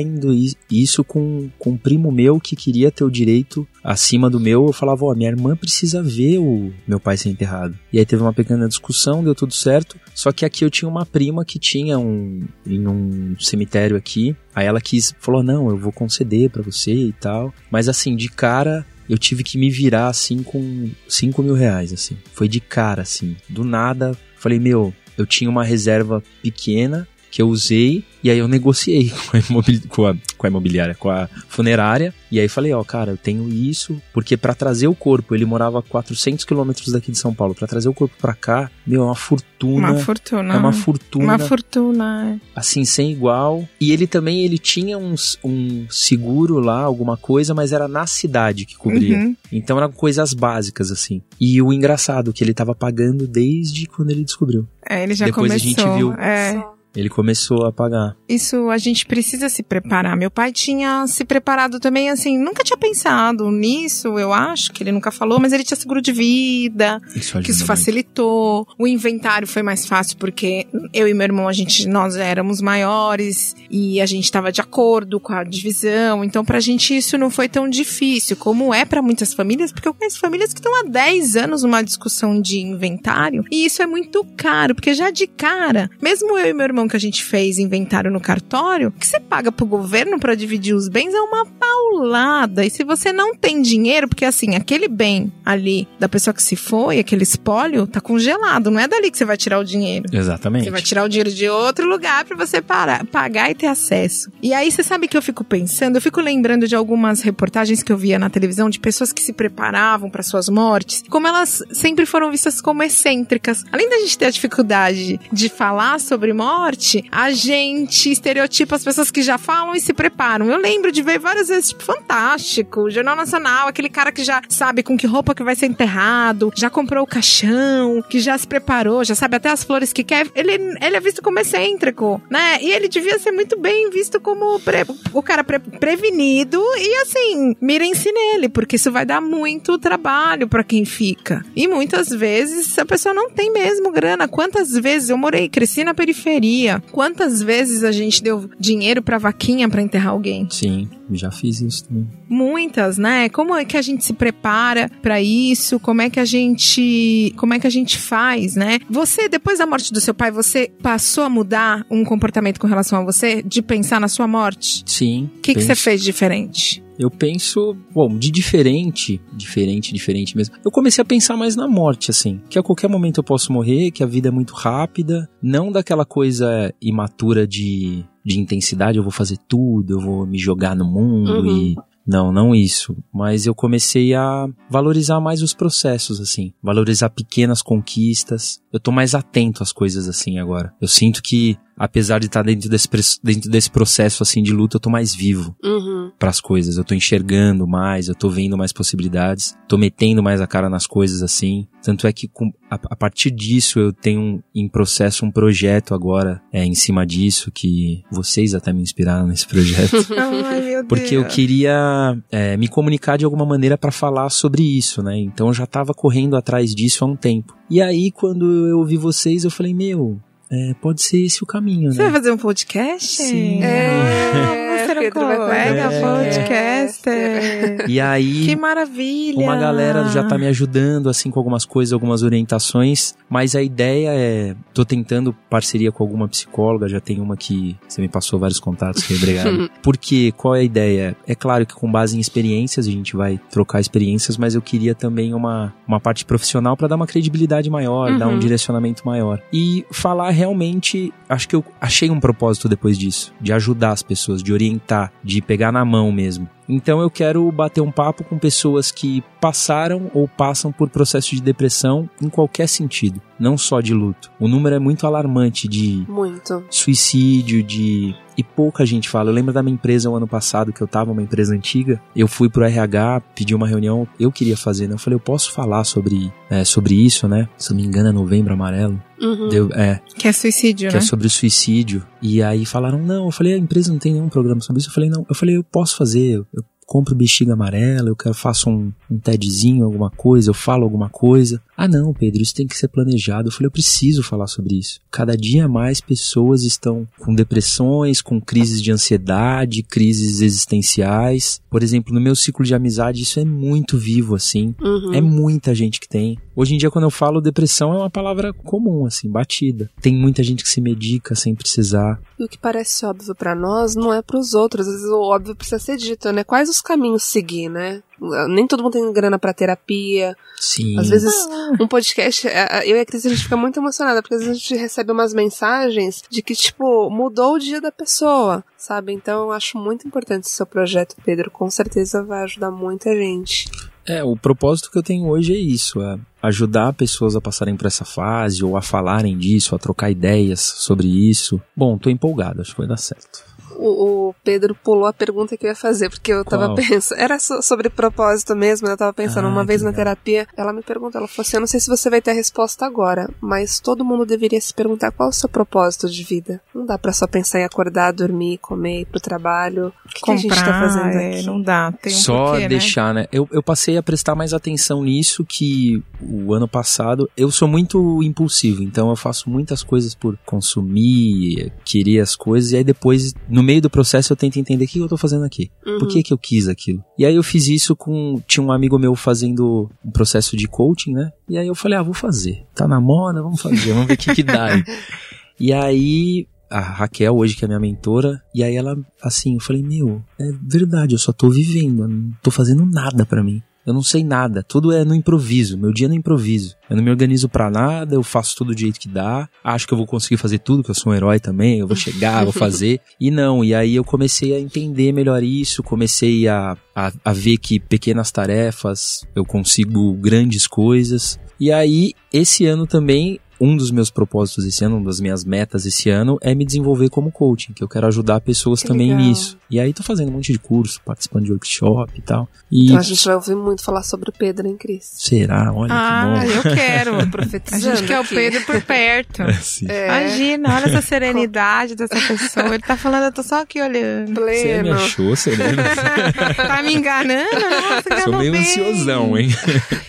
isso com, com um primo meu que queria ter o direito acima do meu. Eu falava, ó, minha irmã precisa ver o meu pai ser enterrado. E aí teve uma pequena discussão, deu tudo certo. Só que aqui eu tinha uma prima que tinha um em um cemitério aqui. Aí ela quis, falou, não, eu vou conceder pra você e tal. Mas assim, de cara, eu tive que me virar assim com 5 mil reais, assim. Foi de cara, assim. Do nada, falei, meu, eu tinha uma reserva pequena que eu usei e aí eu negociei com a, imobili- com a- com a imobiliária, com a funerária. E aí falei, ó, cara, eu tenho isso, porque pra trazer o corpo, ele morava a 400 quilômetros daqui de São Paulo, Pra trazer o corpo pra cá, meu, é uma fortuna. Uma fortuna. É uma fortuna Uma fortuna. é. assim, sem igual. E ele também, ele tinha um, um seguro lá, alguma coisa, mas era na cidade que cobria. Uhum. Então eram coisas básicas, assim. E o engraçado, que ele tava pagando desde quando ele descobriu. É, ele já Depois a começou. gente viu. É. Ele começou a pagar. Isso a gente precisa se preparar. Meu pai tinha se preparado também, assim, nunca tinha pensado nisso, eu acho, que ele nunca falou, mas ele tinha seguro de vida, Isso que isso muito. facilitou. O inventário foi mais fácil porque eu e meu irmão, a gente, nós éramos maiores e a gente estava de acordo com a divisão. Então, pra gente isso não foi tão difícil, como é pra muitas famílias, porque eu conheço famílias que estão há 10 anos numa discussão de inventário e isso é muito caro, porque já de cara, mesmo eu e meu irmão que a gente fez inventário no cartório, que você paga pro governo pra dividir os bens é uma paulada. E se você não tem dinheiro, porque assim, aquele bem ali da pessoa que se foi, aquele espólio, tá congelado, não é dali que você vai tirar o dinheiro. Exatamente. Você vai tirar o dinheiro de outro lugar pra você parar, pagar e ter acesso. E aí você sabe que eu fico pensando, eu fico lembrando de algumas reportagens que eu via na televisão de pessoas que se preparavam para suas mortes, como elas sempre foram vistas como excêntricas. Além da gente ter a dificuldade de falar sobre morte, a gente estereotipa as pessoas que já falam e se preparam. Eu lembro de ver várias vezes, tipo, fantástico, Jornal Nacional, aquele cara que já sabe com que roupa que vai ser enterrado, já comprou o caixão, que já se preparou, já sabe até as flores que quer. Ele, ele é visto como excêntrico, né? E ele devia ser muito bem visto como pre- o cara pre- prevenido e assim, mirem-se nele, porque isso vai dar muito trabalho pra quem fica. E muitas vezes a pessoa não tem mesmo grana. Quantas vezes eu morei, cresci na periferia? Quantas vezes a gente deu dinheiro pra vaquinha pra enterrar alguém? Sim, já fiz isso também. Muitas, né? Como é que a gente se prepara pra isso? Como é que a gente, como é que a gente faz, né? Você depois da morte do seu pai, você passou a mudar um comportamento com relação a você de pensar na sua morte? Sim. O que, que você fez diferente? Eu penso, bom, de diferente, diferente, diferente mesmo. Eu comecei a pensar mais na morte, assim. Que a qualquer momento eu posso morrer, que a vida é muito rápida. Não daquela coisa imatura de, de intensidade, eu vou fazer tudo, eu vou me jogar no mundo Uhum. e. Não, não isso. Mas eu comecei a valorizar mais os processos, assim. Valorizar pequenas conquistas. Eu tô mais atento às coisas assim agora. Eu sinto que, apesar de estar dentro desse, dentro desse processo assim de luta, eu tô mais vivo Uhum. para as coisas. Eu tô enxergando mais, eu tô vendo mais possibilidades, tô metendo mais a cara nas coisas assim. Tanto é que com- a, a partir disso eu tenho em processo um projeto agora é, em cima disso que vocês até me inspiraram nesse projeto. Ai, meu Porque eu queria é, me comunicar de alguma maneira para falar sobre isso, né? Então eu já tava correndo atrás disso há um tempo. E aí, quando eu ouvi vocês, eu falei, meu, é, pode ser esse o caminho, Você vai né? fazer um podcast? Sim. É. podcaster, um colega é. podcaster. E aí. Que maravilha! Uma galera já tá me ajudando, assim, com algumas coisas, algumas orientações, mas a ideia é. tô tentando parceria com alguma psicóloga, já tem uma que você me passou vários contatos, que obrigado. Porque qual é a ideia? É claro que com base em experiências, a gente vai trocar experiências, mas eu queria também uma, uma parte profissional para dar uma credibilidade maior, uhum. dar um direcionamento maior. E falar realmente, acho que eu achei um propósito depois disso, de ajudar as pessoas, de orientar, de pegar na mão mesmo. Então eu quero bater um papo com pessoas que passaram ou passam por processo de depressão em qualquer sentido, não só de luto. O número é muito alarmante de muito. suicídio, de e pouca gente fala. Eu lembro da minha empresa o ano passado, que eu tava uma empresa antiga, eu fui pro RH, pedi uma reunião, eu queria fazer, né? Eu falei, eu posso falar sobre, é, sobre isso, né? Se eu me engano é novembro amarelo. Uhum. Deu, é, que é suicídio, que né? é sobre o suicídio. E aí falaram, não, eu falei, a empresa não tem nenhum programa sobre isso. Eu falei, não, eu falei, eu posso fazer, eu compro bexiga amarela, eu quero faço um, um TEDzinho, alguma coisa, eu falo alguma coisa. Ah, não, Pedro, isso tem que ser planejado. Eu falei, eu preciso falar sobre isso. Cada dia mais pessoas estão com depressões, com crises de ansiedade, crises existenciais. Por exemplo, no meu ciclo de amizade, isso é muito vivo, assim. Uhum. É muita gente que tem. Hoje em dia, quando eu falo depressão, é uma palavra comum, assim, batida. Tem muita gente que se medica sem precisar. E o que parece óbvio para nós não é para os outros. Às vezes o óbvio precisa ser dito, né? Quais os caminhos seguir, né? Nem todo mundo tem grana para terapia. Sim. Às vezes, um podcast, eu e a Cris, a gente fica muito emocionada, porque às vezes a gente recebe umas mensagens de que, tipo, mudou o dia da pessoa, sabe? Então eu acho muito importante esse seu projeto, Pedro. Com certeza vai ajudar muita gente. É, o propósito que eu tenho hoje é isso, é ajudar pessoas a passarem por essa fase, ou a falarem disso, a trocar ideias sobre isso. Bom, tô empolgado, acho que vai dar certo o, o, Pedro pulou a pergunta que eu ia fazer, porque eu tava Qual? pensando. Era so, sobre propósito mesmo, eu tava pensando. Ah, uma vez na terapia, ela me perguntou, ela falou assim: Eu não sei se você vai ter a resposta agora, mas todo mundo deveria se perguntar qual é o seu propósito de vida. Não dá pra só pensar em acordar, dormir, comer, ir pro trabalho. O que, Comprar, que a gente tá fazendo é, aqui? Não dá. Tem um só porquê, deixar, né? né? Eu, eu passei a prestar mais atenção nisso que o ano passado. Eu sou muito impulsivo, então eu faço muitas coisas por consumir, querer as coisas, e aí depois, no meio do processo, eu tento entender o que eu tô fazendo aqui. Uhum. Por que que eu quis aquilo? E aí eu fiz isso com. Tinha um amigo meu fazendo um processo de coaching, né? E aí eu falei, ah, vou fazer. Tá na moda, vamos fazer, vamos ver o que que dá. e aí a Raquel, hoje que é minha mentora, e aí ela, assim, eu falei, meu, é verdade, eu só tô vivendo, eu não tô fazendo nada para mim. Eu não sei nada, tudo é no improviso, meu dia é no improviso. Eu não me organizo para nada, eu faço tudo do jeito que dá. Acho que eu vou conseguir fazer tudo, que eu sou um herói também, eu vou chegar, vou fazer. E não, e aí eu comecei a entender melhor isso, comecei a, a, a ver que pequenas tarefas eu consigo grandes coisas. E aí, esse ano também um dos meus propósitos esse ano, uma das minhas metas esse ano é me desenvolver como coaching, que eu quero ajudar pessoas Que também legal. nisso. E aí tô fazendo um monte de curso, participando de workshop e tal. E Então a gente vai ouvir muito falar sobre o Pedro, hein, Cris? será? Olha Ah, que bom. eu quero. A gente quer o aqui. Pedro por perto. Sim. É, Imagina, olha essa serenidade dessa pessoa. Ele tá falando, eu tô só aqui olhando. Você me pleno. achou, Serena? tá me enganando? Nossa, Sou meio bem. ansiosão, hein?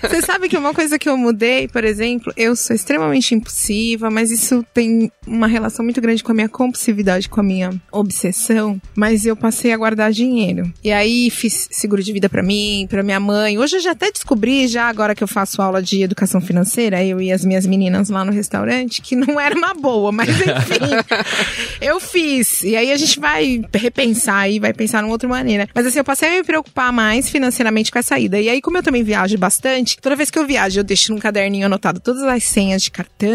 Você sabe que uma coisa que eu mudei, por exemplo, eu sou extremamente impulsiva, mas isso tem uma relação muito grande com a minha compulsividade, com a minha obsessão. Mas eu passei a guardar dinheiro. E aí fiz seguro de vida pra mim, pra minha mãe. Hoje eu já até descobri, já agora que eu faço aula de educação financeira, eu e as minhas meninas lá no restaurante, que não era uma boa, mas enfim. eu fiz. E aí a gente vai repensar e vai pensar numa outra maneira. Mas assim, eu passei a me preocupar mais financeiramente com essa ida. E aí, como eu também viajo bastante, toda vez que eu viajo, eu deixo num caderninho anotado todas as senhas de cartão,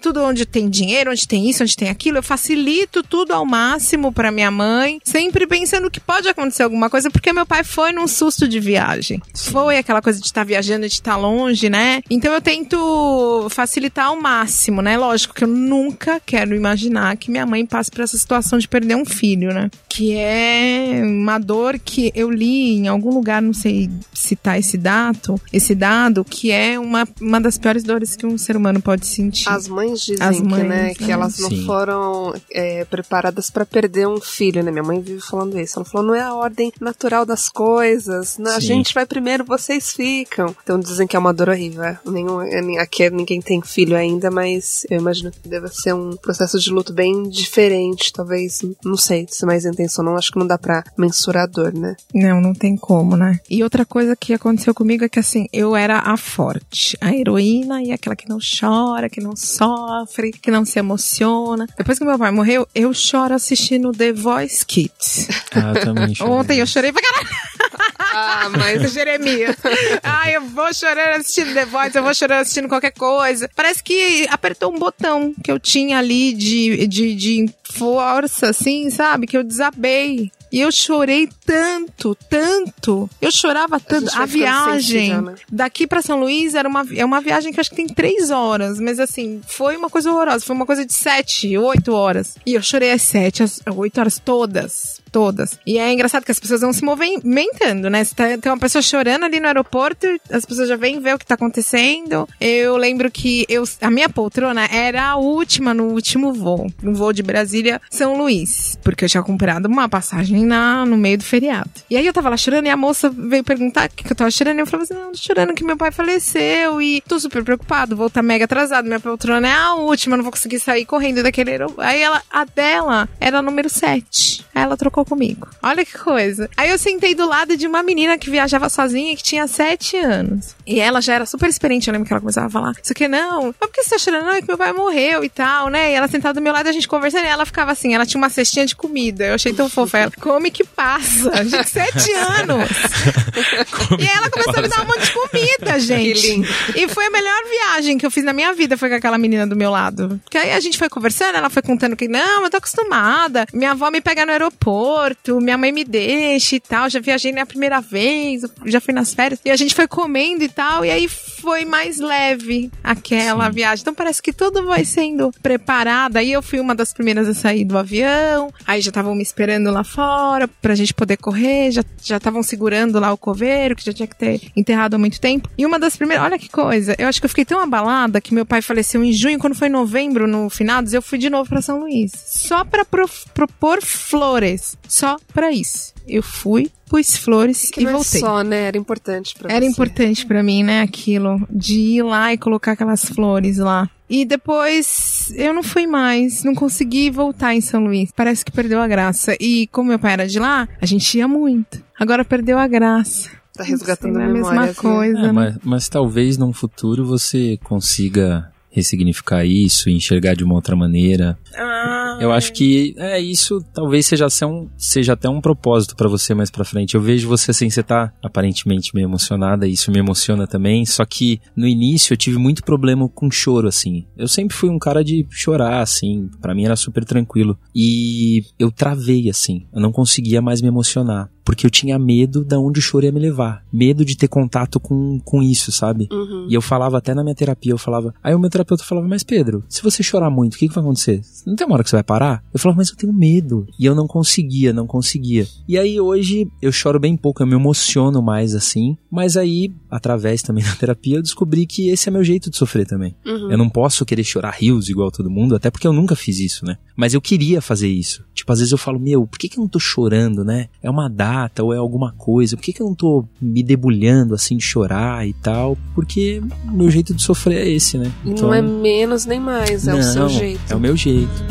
tudo onde tem dinheiro, onde tem isso, onde tem aquilo. Eu facilito tudo ao máximo pra minha mãe, sempre pensando que pode acontecer alguma coisa, porque meu pai foi num susto de viagem. Foi aquela coisa de estar viajando, de estar longe, né? Então eu tento facilitar ao máximo, né? Lógico que eu nunca quero imaginar que minha mãe passe por essa situação de perder um filho, né? Que é uma dor que eu li em algum lugar, não sei citar esse dado, esse dado, que é uma, uma das piores dores que um ser humano pode sentir. As mães dizem As que, mães, né, que né? elas não Sim. foram é, preparadas pra perder um filho, né? Minha mãe vive falando isso. Ela falou, não é a ordem natural das coisas. né? A gente vai primeiro, vocês ficam. Então dizem que é uma dor horrível. é. Nenhum, é, aqui ninguém tem filho ainda, mas eu imagino que deve ser um processo de luto bem diferente, talvez. Não sei se mais entender ou não, acho que não dá pra mensurar a dor, né? Não, não tem como, né? E outra coisa que aconteceu comigo é que assim, eu era a forte, a heroína e aquela que não chora, que não sofre, que não se emociona. Depois que meu pai morreu, eu choro assistindo The Voice Kids. Ah, eu também chorei. Ontem eu chorei pra caralho. Ah, mas Jeremias. Ai, eu vou chorando assistindo The Voice, eu vou chorando assistindo qualquer coisa. Parece que apertou um botão que eu tinha ali de, de, de força, assim, sabe? Que eu desabei. E eu chorei tanto, tanto. Eu chorava tanto. A, ficando viagem sensível, né? daqui pra São Luís era uma, é uma viagem que acho que tem três horas. Mas assim, foi uma coisa horrorosa. Foi uma coisa de sete, oito horas. E eu chorei às sete, às oito horas todas. Todas. E é engraçado que as pessoas vão se movimentando, né? Tá- tem uma pessoa chorando ali no aeroporto, as pessoas já vêm ver o que tá acontecendo. Eu lembro que eu, a minha poltrona era a última no último voo. No voo de Brasília, São Luís. Porque eu tinha comprado uma passagem na, no meio do feriado. E aí eu tava lá chorando e a moça veio perguntar o que, que eu tava chorando. E eu falava assim: não, tô chorando que meu pai faleceu. E tô super preocupado, vou estar mega atrasado. Minha poltrona é a última, não vou conseguir sair correndo daquele aeroporto. Aí ela, a dela era a número 7. Aí ela trocou comigo. Olha que coisa. Aí eu sentei do lado de uma menina que viajava sozinha e que tinha 7 anos. E ela já era super experiente. Eu lembro que ela começava a falar: Isso aqui não, mas por que você tá chorando? Não, é que meu pai morreu e tal, né? E ela sentada do meu lado, a gente conversando, e ela ficava assim, ela tinha uma cestinha de comida. Eu achei tão fofa. Ela, come que passa. A gente, sete anos. e ela começou a me dar um monte de comida, gente. Que lindo. E foi a melhor viagem que eu fiz na minha vida, foi com aquela menina do meu lado. Porque aí a gente foi conversando, ela foi contando que, não, eu tô acostumada. Minha avó me pega no aeroporto, minha mãe me deixa e tal. Já viajei na primeira vez, já fui nas férias. E a gente foi comendo e tal. E aí foi mais leve aquela viagem. Então parece que tudo vai sendo preparado. Aí eu fui uma das primeiras a sair do avião. Aí já estavam me esperando lá fora pra gente poder correr. Já já estavam segurando lá o coveiro, que já tinha que ter enterrado há muito tempo. E uma das primeiras, olha que coisa. Eu acho que eu fiquei tão abalada que meu pai faleceu em junho, quando foi em novembro, no finados, eu fui de novo pra São Luís. Só pra pro- propor flores. Só pra isso. Eu fui, pus flores que e não é voltei. só, né? Era importante pra Era você. importante pra mim, né, aquilo de ir lá e colocar aquelas flores lá. E depois eu não fui mais, não consegui voltar em São Luís. Parece que perdeu a graça. E como meu pai era de lá, a gente ia muito. Agora perdeu a graça. Tá resgatando Não é a mesma coisa. É, né? mas, mas talvez num futuro você consiga ressignificar isso, enxergar de uma outra maneira. Ah, Eu acho que é isso, talvez seja, até um, seja até um propósito pra você mais pra frente. Eu vejo você assim, você tá aparentemente meio emocionada, e isso me emociona também, só que no início eu tive muito problema com choro assim. Eu sempre fui um cara de chorar assim, pra mim era super tranquilo. E eu travei assim, eu não conseguia mais me emocionar, porque eu tinha medo da onde o choro ia me levar, medo de ter contato com com isso, sabe? Uhum. E eu falava até na minha terapia, eu falava. Aí o meu terapeuta falava, mas Pedro, se você chorar muito, o que, que vai acontecer? Não tem uma hora que você vai parar? Eu falava, mas eu tenho medo. E eu não conseguia, não conseguia. E aí hoje eu choro bem pouco, eu me emociono mais assim. Mas aí, através também da terapia, eu descobri que esse é meu jeito de sofrer também. Uhum. Eu não posso querer chorar rios igual todo mundo, até porque eu nunca fiz isso, né? Mas eu queria fazer isso. Tipo, às vezes eu falo, meu, por que, que eu não tô chorando, né? É uma data ou é alguma coisa. Por que, que eu não tô me debulhando assim de chorar e tal? Porque o meu jeito de sofrer é esse, né? E não é menos nem mais, é o seu Não, jeito. É o meu jeito.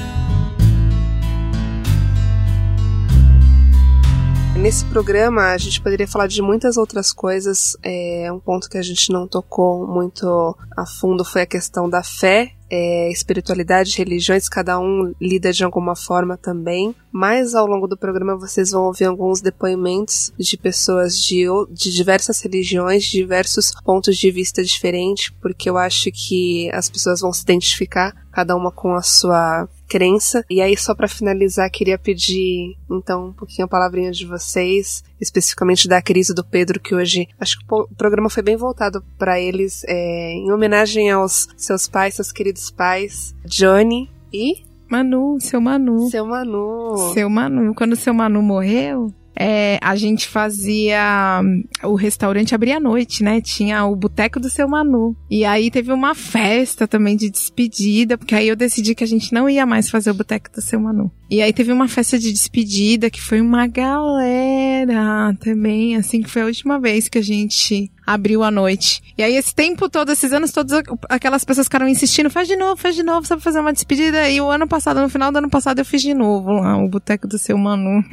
Nesse programa, a gente poderia falar de muitas outras coisas. É, um ponto que a gente não tocou muito a fundo foi a questão da fé, é, espiritualidade, religiões, cada um lida de alguma forma também. Mas ao longo do programa vocês vão ouvir alguns depoimentos de pessoas de, de diversas religiões, diversos pontos de vista diferentes, porque eu acho que as pessoas vão se identificar, cada uma com a sua crença. E aí, só para finalizar, queria pedir então um pouquinho a palavrinha de vocês, especificamente da Cris e do Pedro, que hoje acho que o programa foi bem voltado para eles, é, em homenagem aos seus pais, seus queridos pais, Johnny e Manu, seu Manu. seu Manu. Seu Manu. Quando seu Manu morreu, é, a gente fazia. hum, O restaurante abria à noite, né? Tinha o boteco do seu Manu. E aí teve uma festa também de despedida, porque aí eu decidi que a gente não ia mais fazer o boteco do seu Manu. E aí teve uma festa de despedida que foi uma galera também, assim, que foi a última vez que a gente abriu a noite. E aí, esse tempo todo, esses anos todos, aquelas pessoas ficaram insistindo, faz de novo, faz de novo, só pra fazer uma despedida. E o ano passado, no final do ano passado, eu fiz de novo lá, o Boteco do Seu Manu.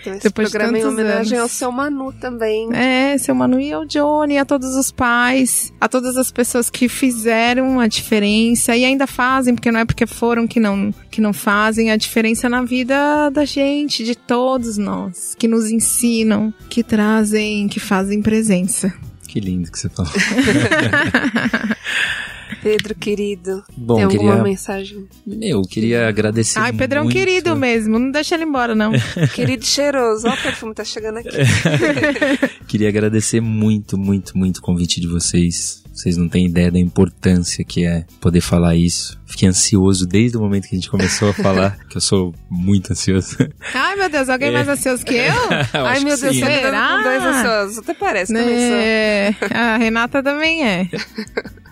Então, esse Depois programa de em homenagem anos. ao Seu Manu também. É, Seu Manu e ao Johnny, a todos os pais, a todas as pessoas que fizeram a diferença e ainda fazem, porque não é porque foram que não, que não fazem a diferença na vida da gente, de todos nós, que nos ensinam, que trazem, que fazem presença. Que lindo que você falou. Pedro, querido, Bom, tem alguma queria... mensagem? Eu queria agradecer Ai, Pedro é um querido mesmo, não deixa ele embora, não. querido cheiroso, olha o perfume tá chegando aqui. queria agradecer muito, muito, muito o convite de vocês. Vocês não têm ideia da importância que é poder falar isso. Fiquei ansioso desde o momento que a gente começou a falar, que eu sou muito ansioso. Ai, meu Deus, alguém é. mais ansioso que eu? eu Ai, meu Deus, sim. você tá com dois ansiosos. Até parece, é. A Renata também é.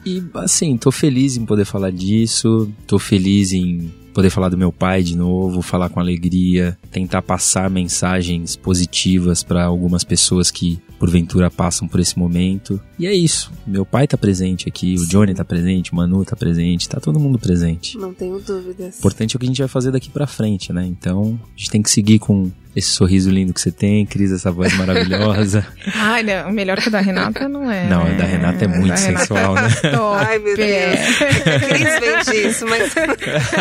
E, assim, tô feliz em poder falar disso, tô feliz em poder falar do meu pai de novo, falar com alegria, tentar passar mensagens positivas para algumas pessoas que porventura passam por esse momento. E é isso. Meu pai tá presente aqui, o Johnny tá presente, o Manu tá presente, tá todo mundo presente. Não tenho dúvidas. Importante é o que a gente vai fazer daqui para frente, né? Então, a gente tem que seguir com esse sorriso lindo que você tem, Cris, essa voz maravilhosa. Ai, não, melhor que o da Renata não é. Não, né? da Renata é muito sensual, Renata né? É top. Ai, meu Deus. Cris vende isso, mas.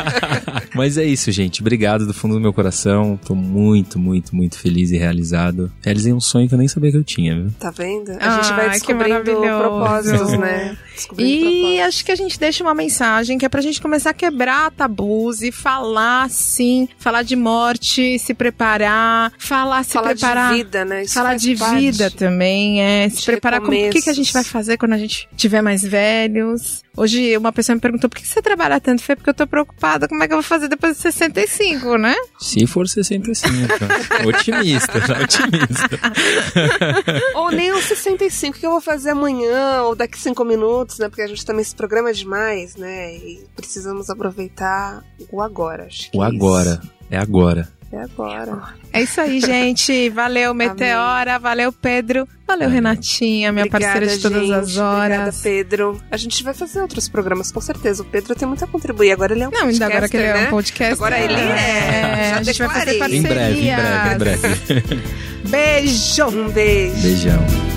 mas é isso, gente. Obrigado do fundo do meu coração. Tô muito, muito, muito feliz e realizado. Realizei um sonho que eu nem sabia que eu tinha, viu? Tá vendo? A gente vai descobrindo propósitos, né? E acho que a gente deixa uma mensagem que é pra gente começar a quebrar tabus e falar, sim, falar de morte, se preparar, falar, se falar preparar. de vida, né? Isso falar de parte. vida também, é. Se preparar com o que, que a gente vai fazer quando a gente tiver mais velhos. Hoje uma pessoa me perguntou por que você trabalha tanto? Foi porque eu tô preocupada como é que eu vou fazer depois de 65, né? Se for 65. otimista, otimista. ou nem os 65 que eu vou fazer amanhã ou daqui cinco minutos, né? Porque a gente também se programa demais, né? E precisamos aproveitar o agora. Acho o agora. É agora. É agora. É isso aí, gente. Valeu, Meteora. Amém. Valeu, Pedro. Valeu, Renatinha, minha Obrigada, parceira de todas gente. as horas. Obrigada, Pedro. A gente vai fazer outros programas, com certeza. O Pedro tem muito a contribuir. Agora ele é um Não, ainda agora que ele né? é um podcast. Agora ele é. é. A gente vai fazer parceria. Em breve, em breve, em breve. Beijo. Um beijo. Beijão.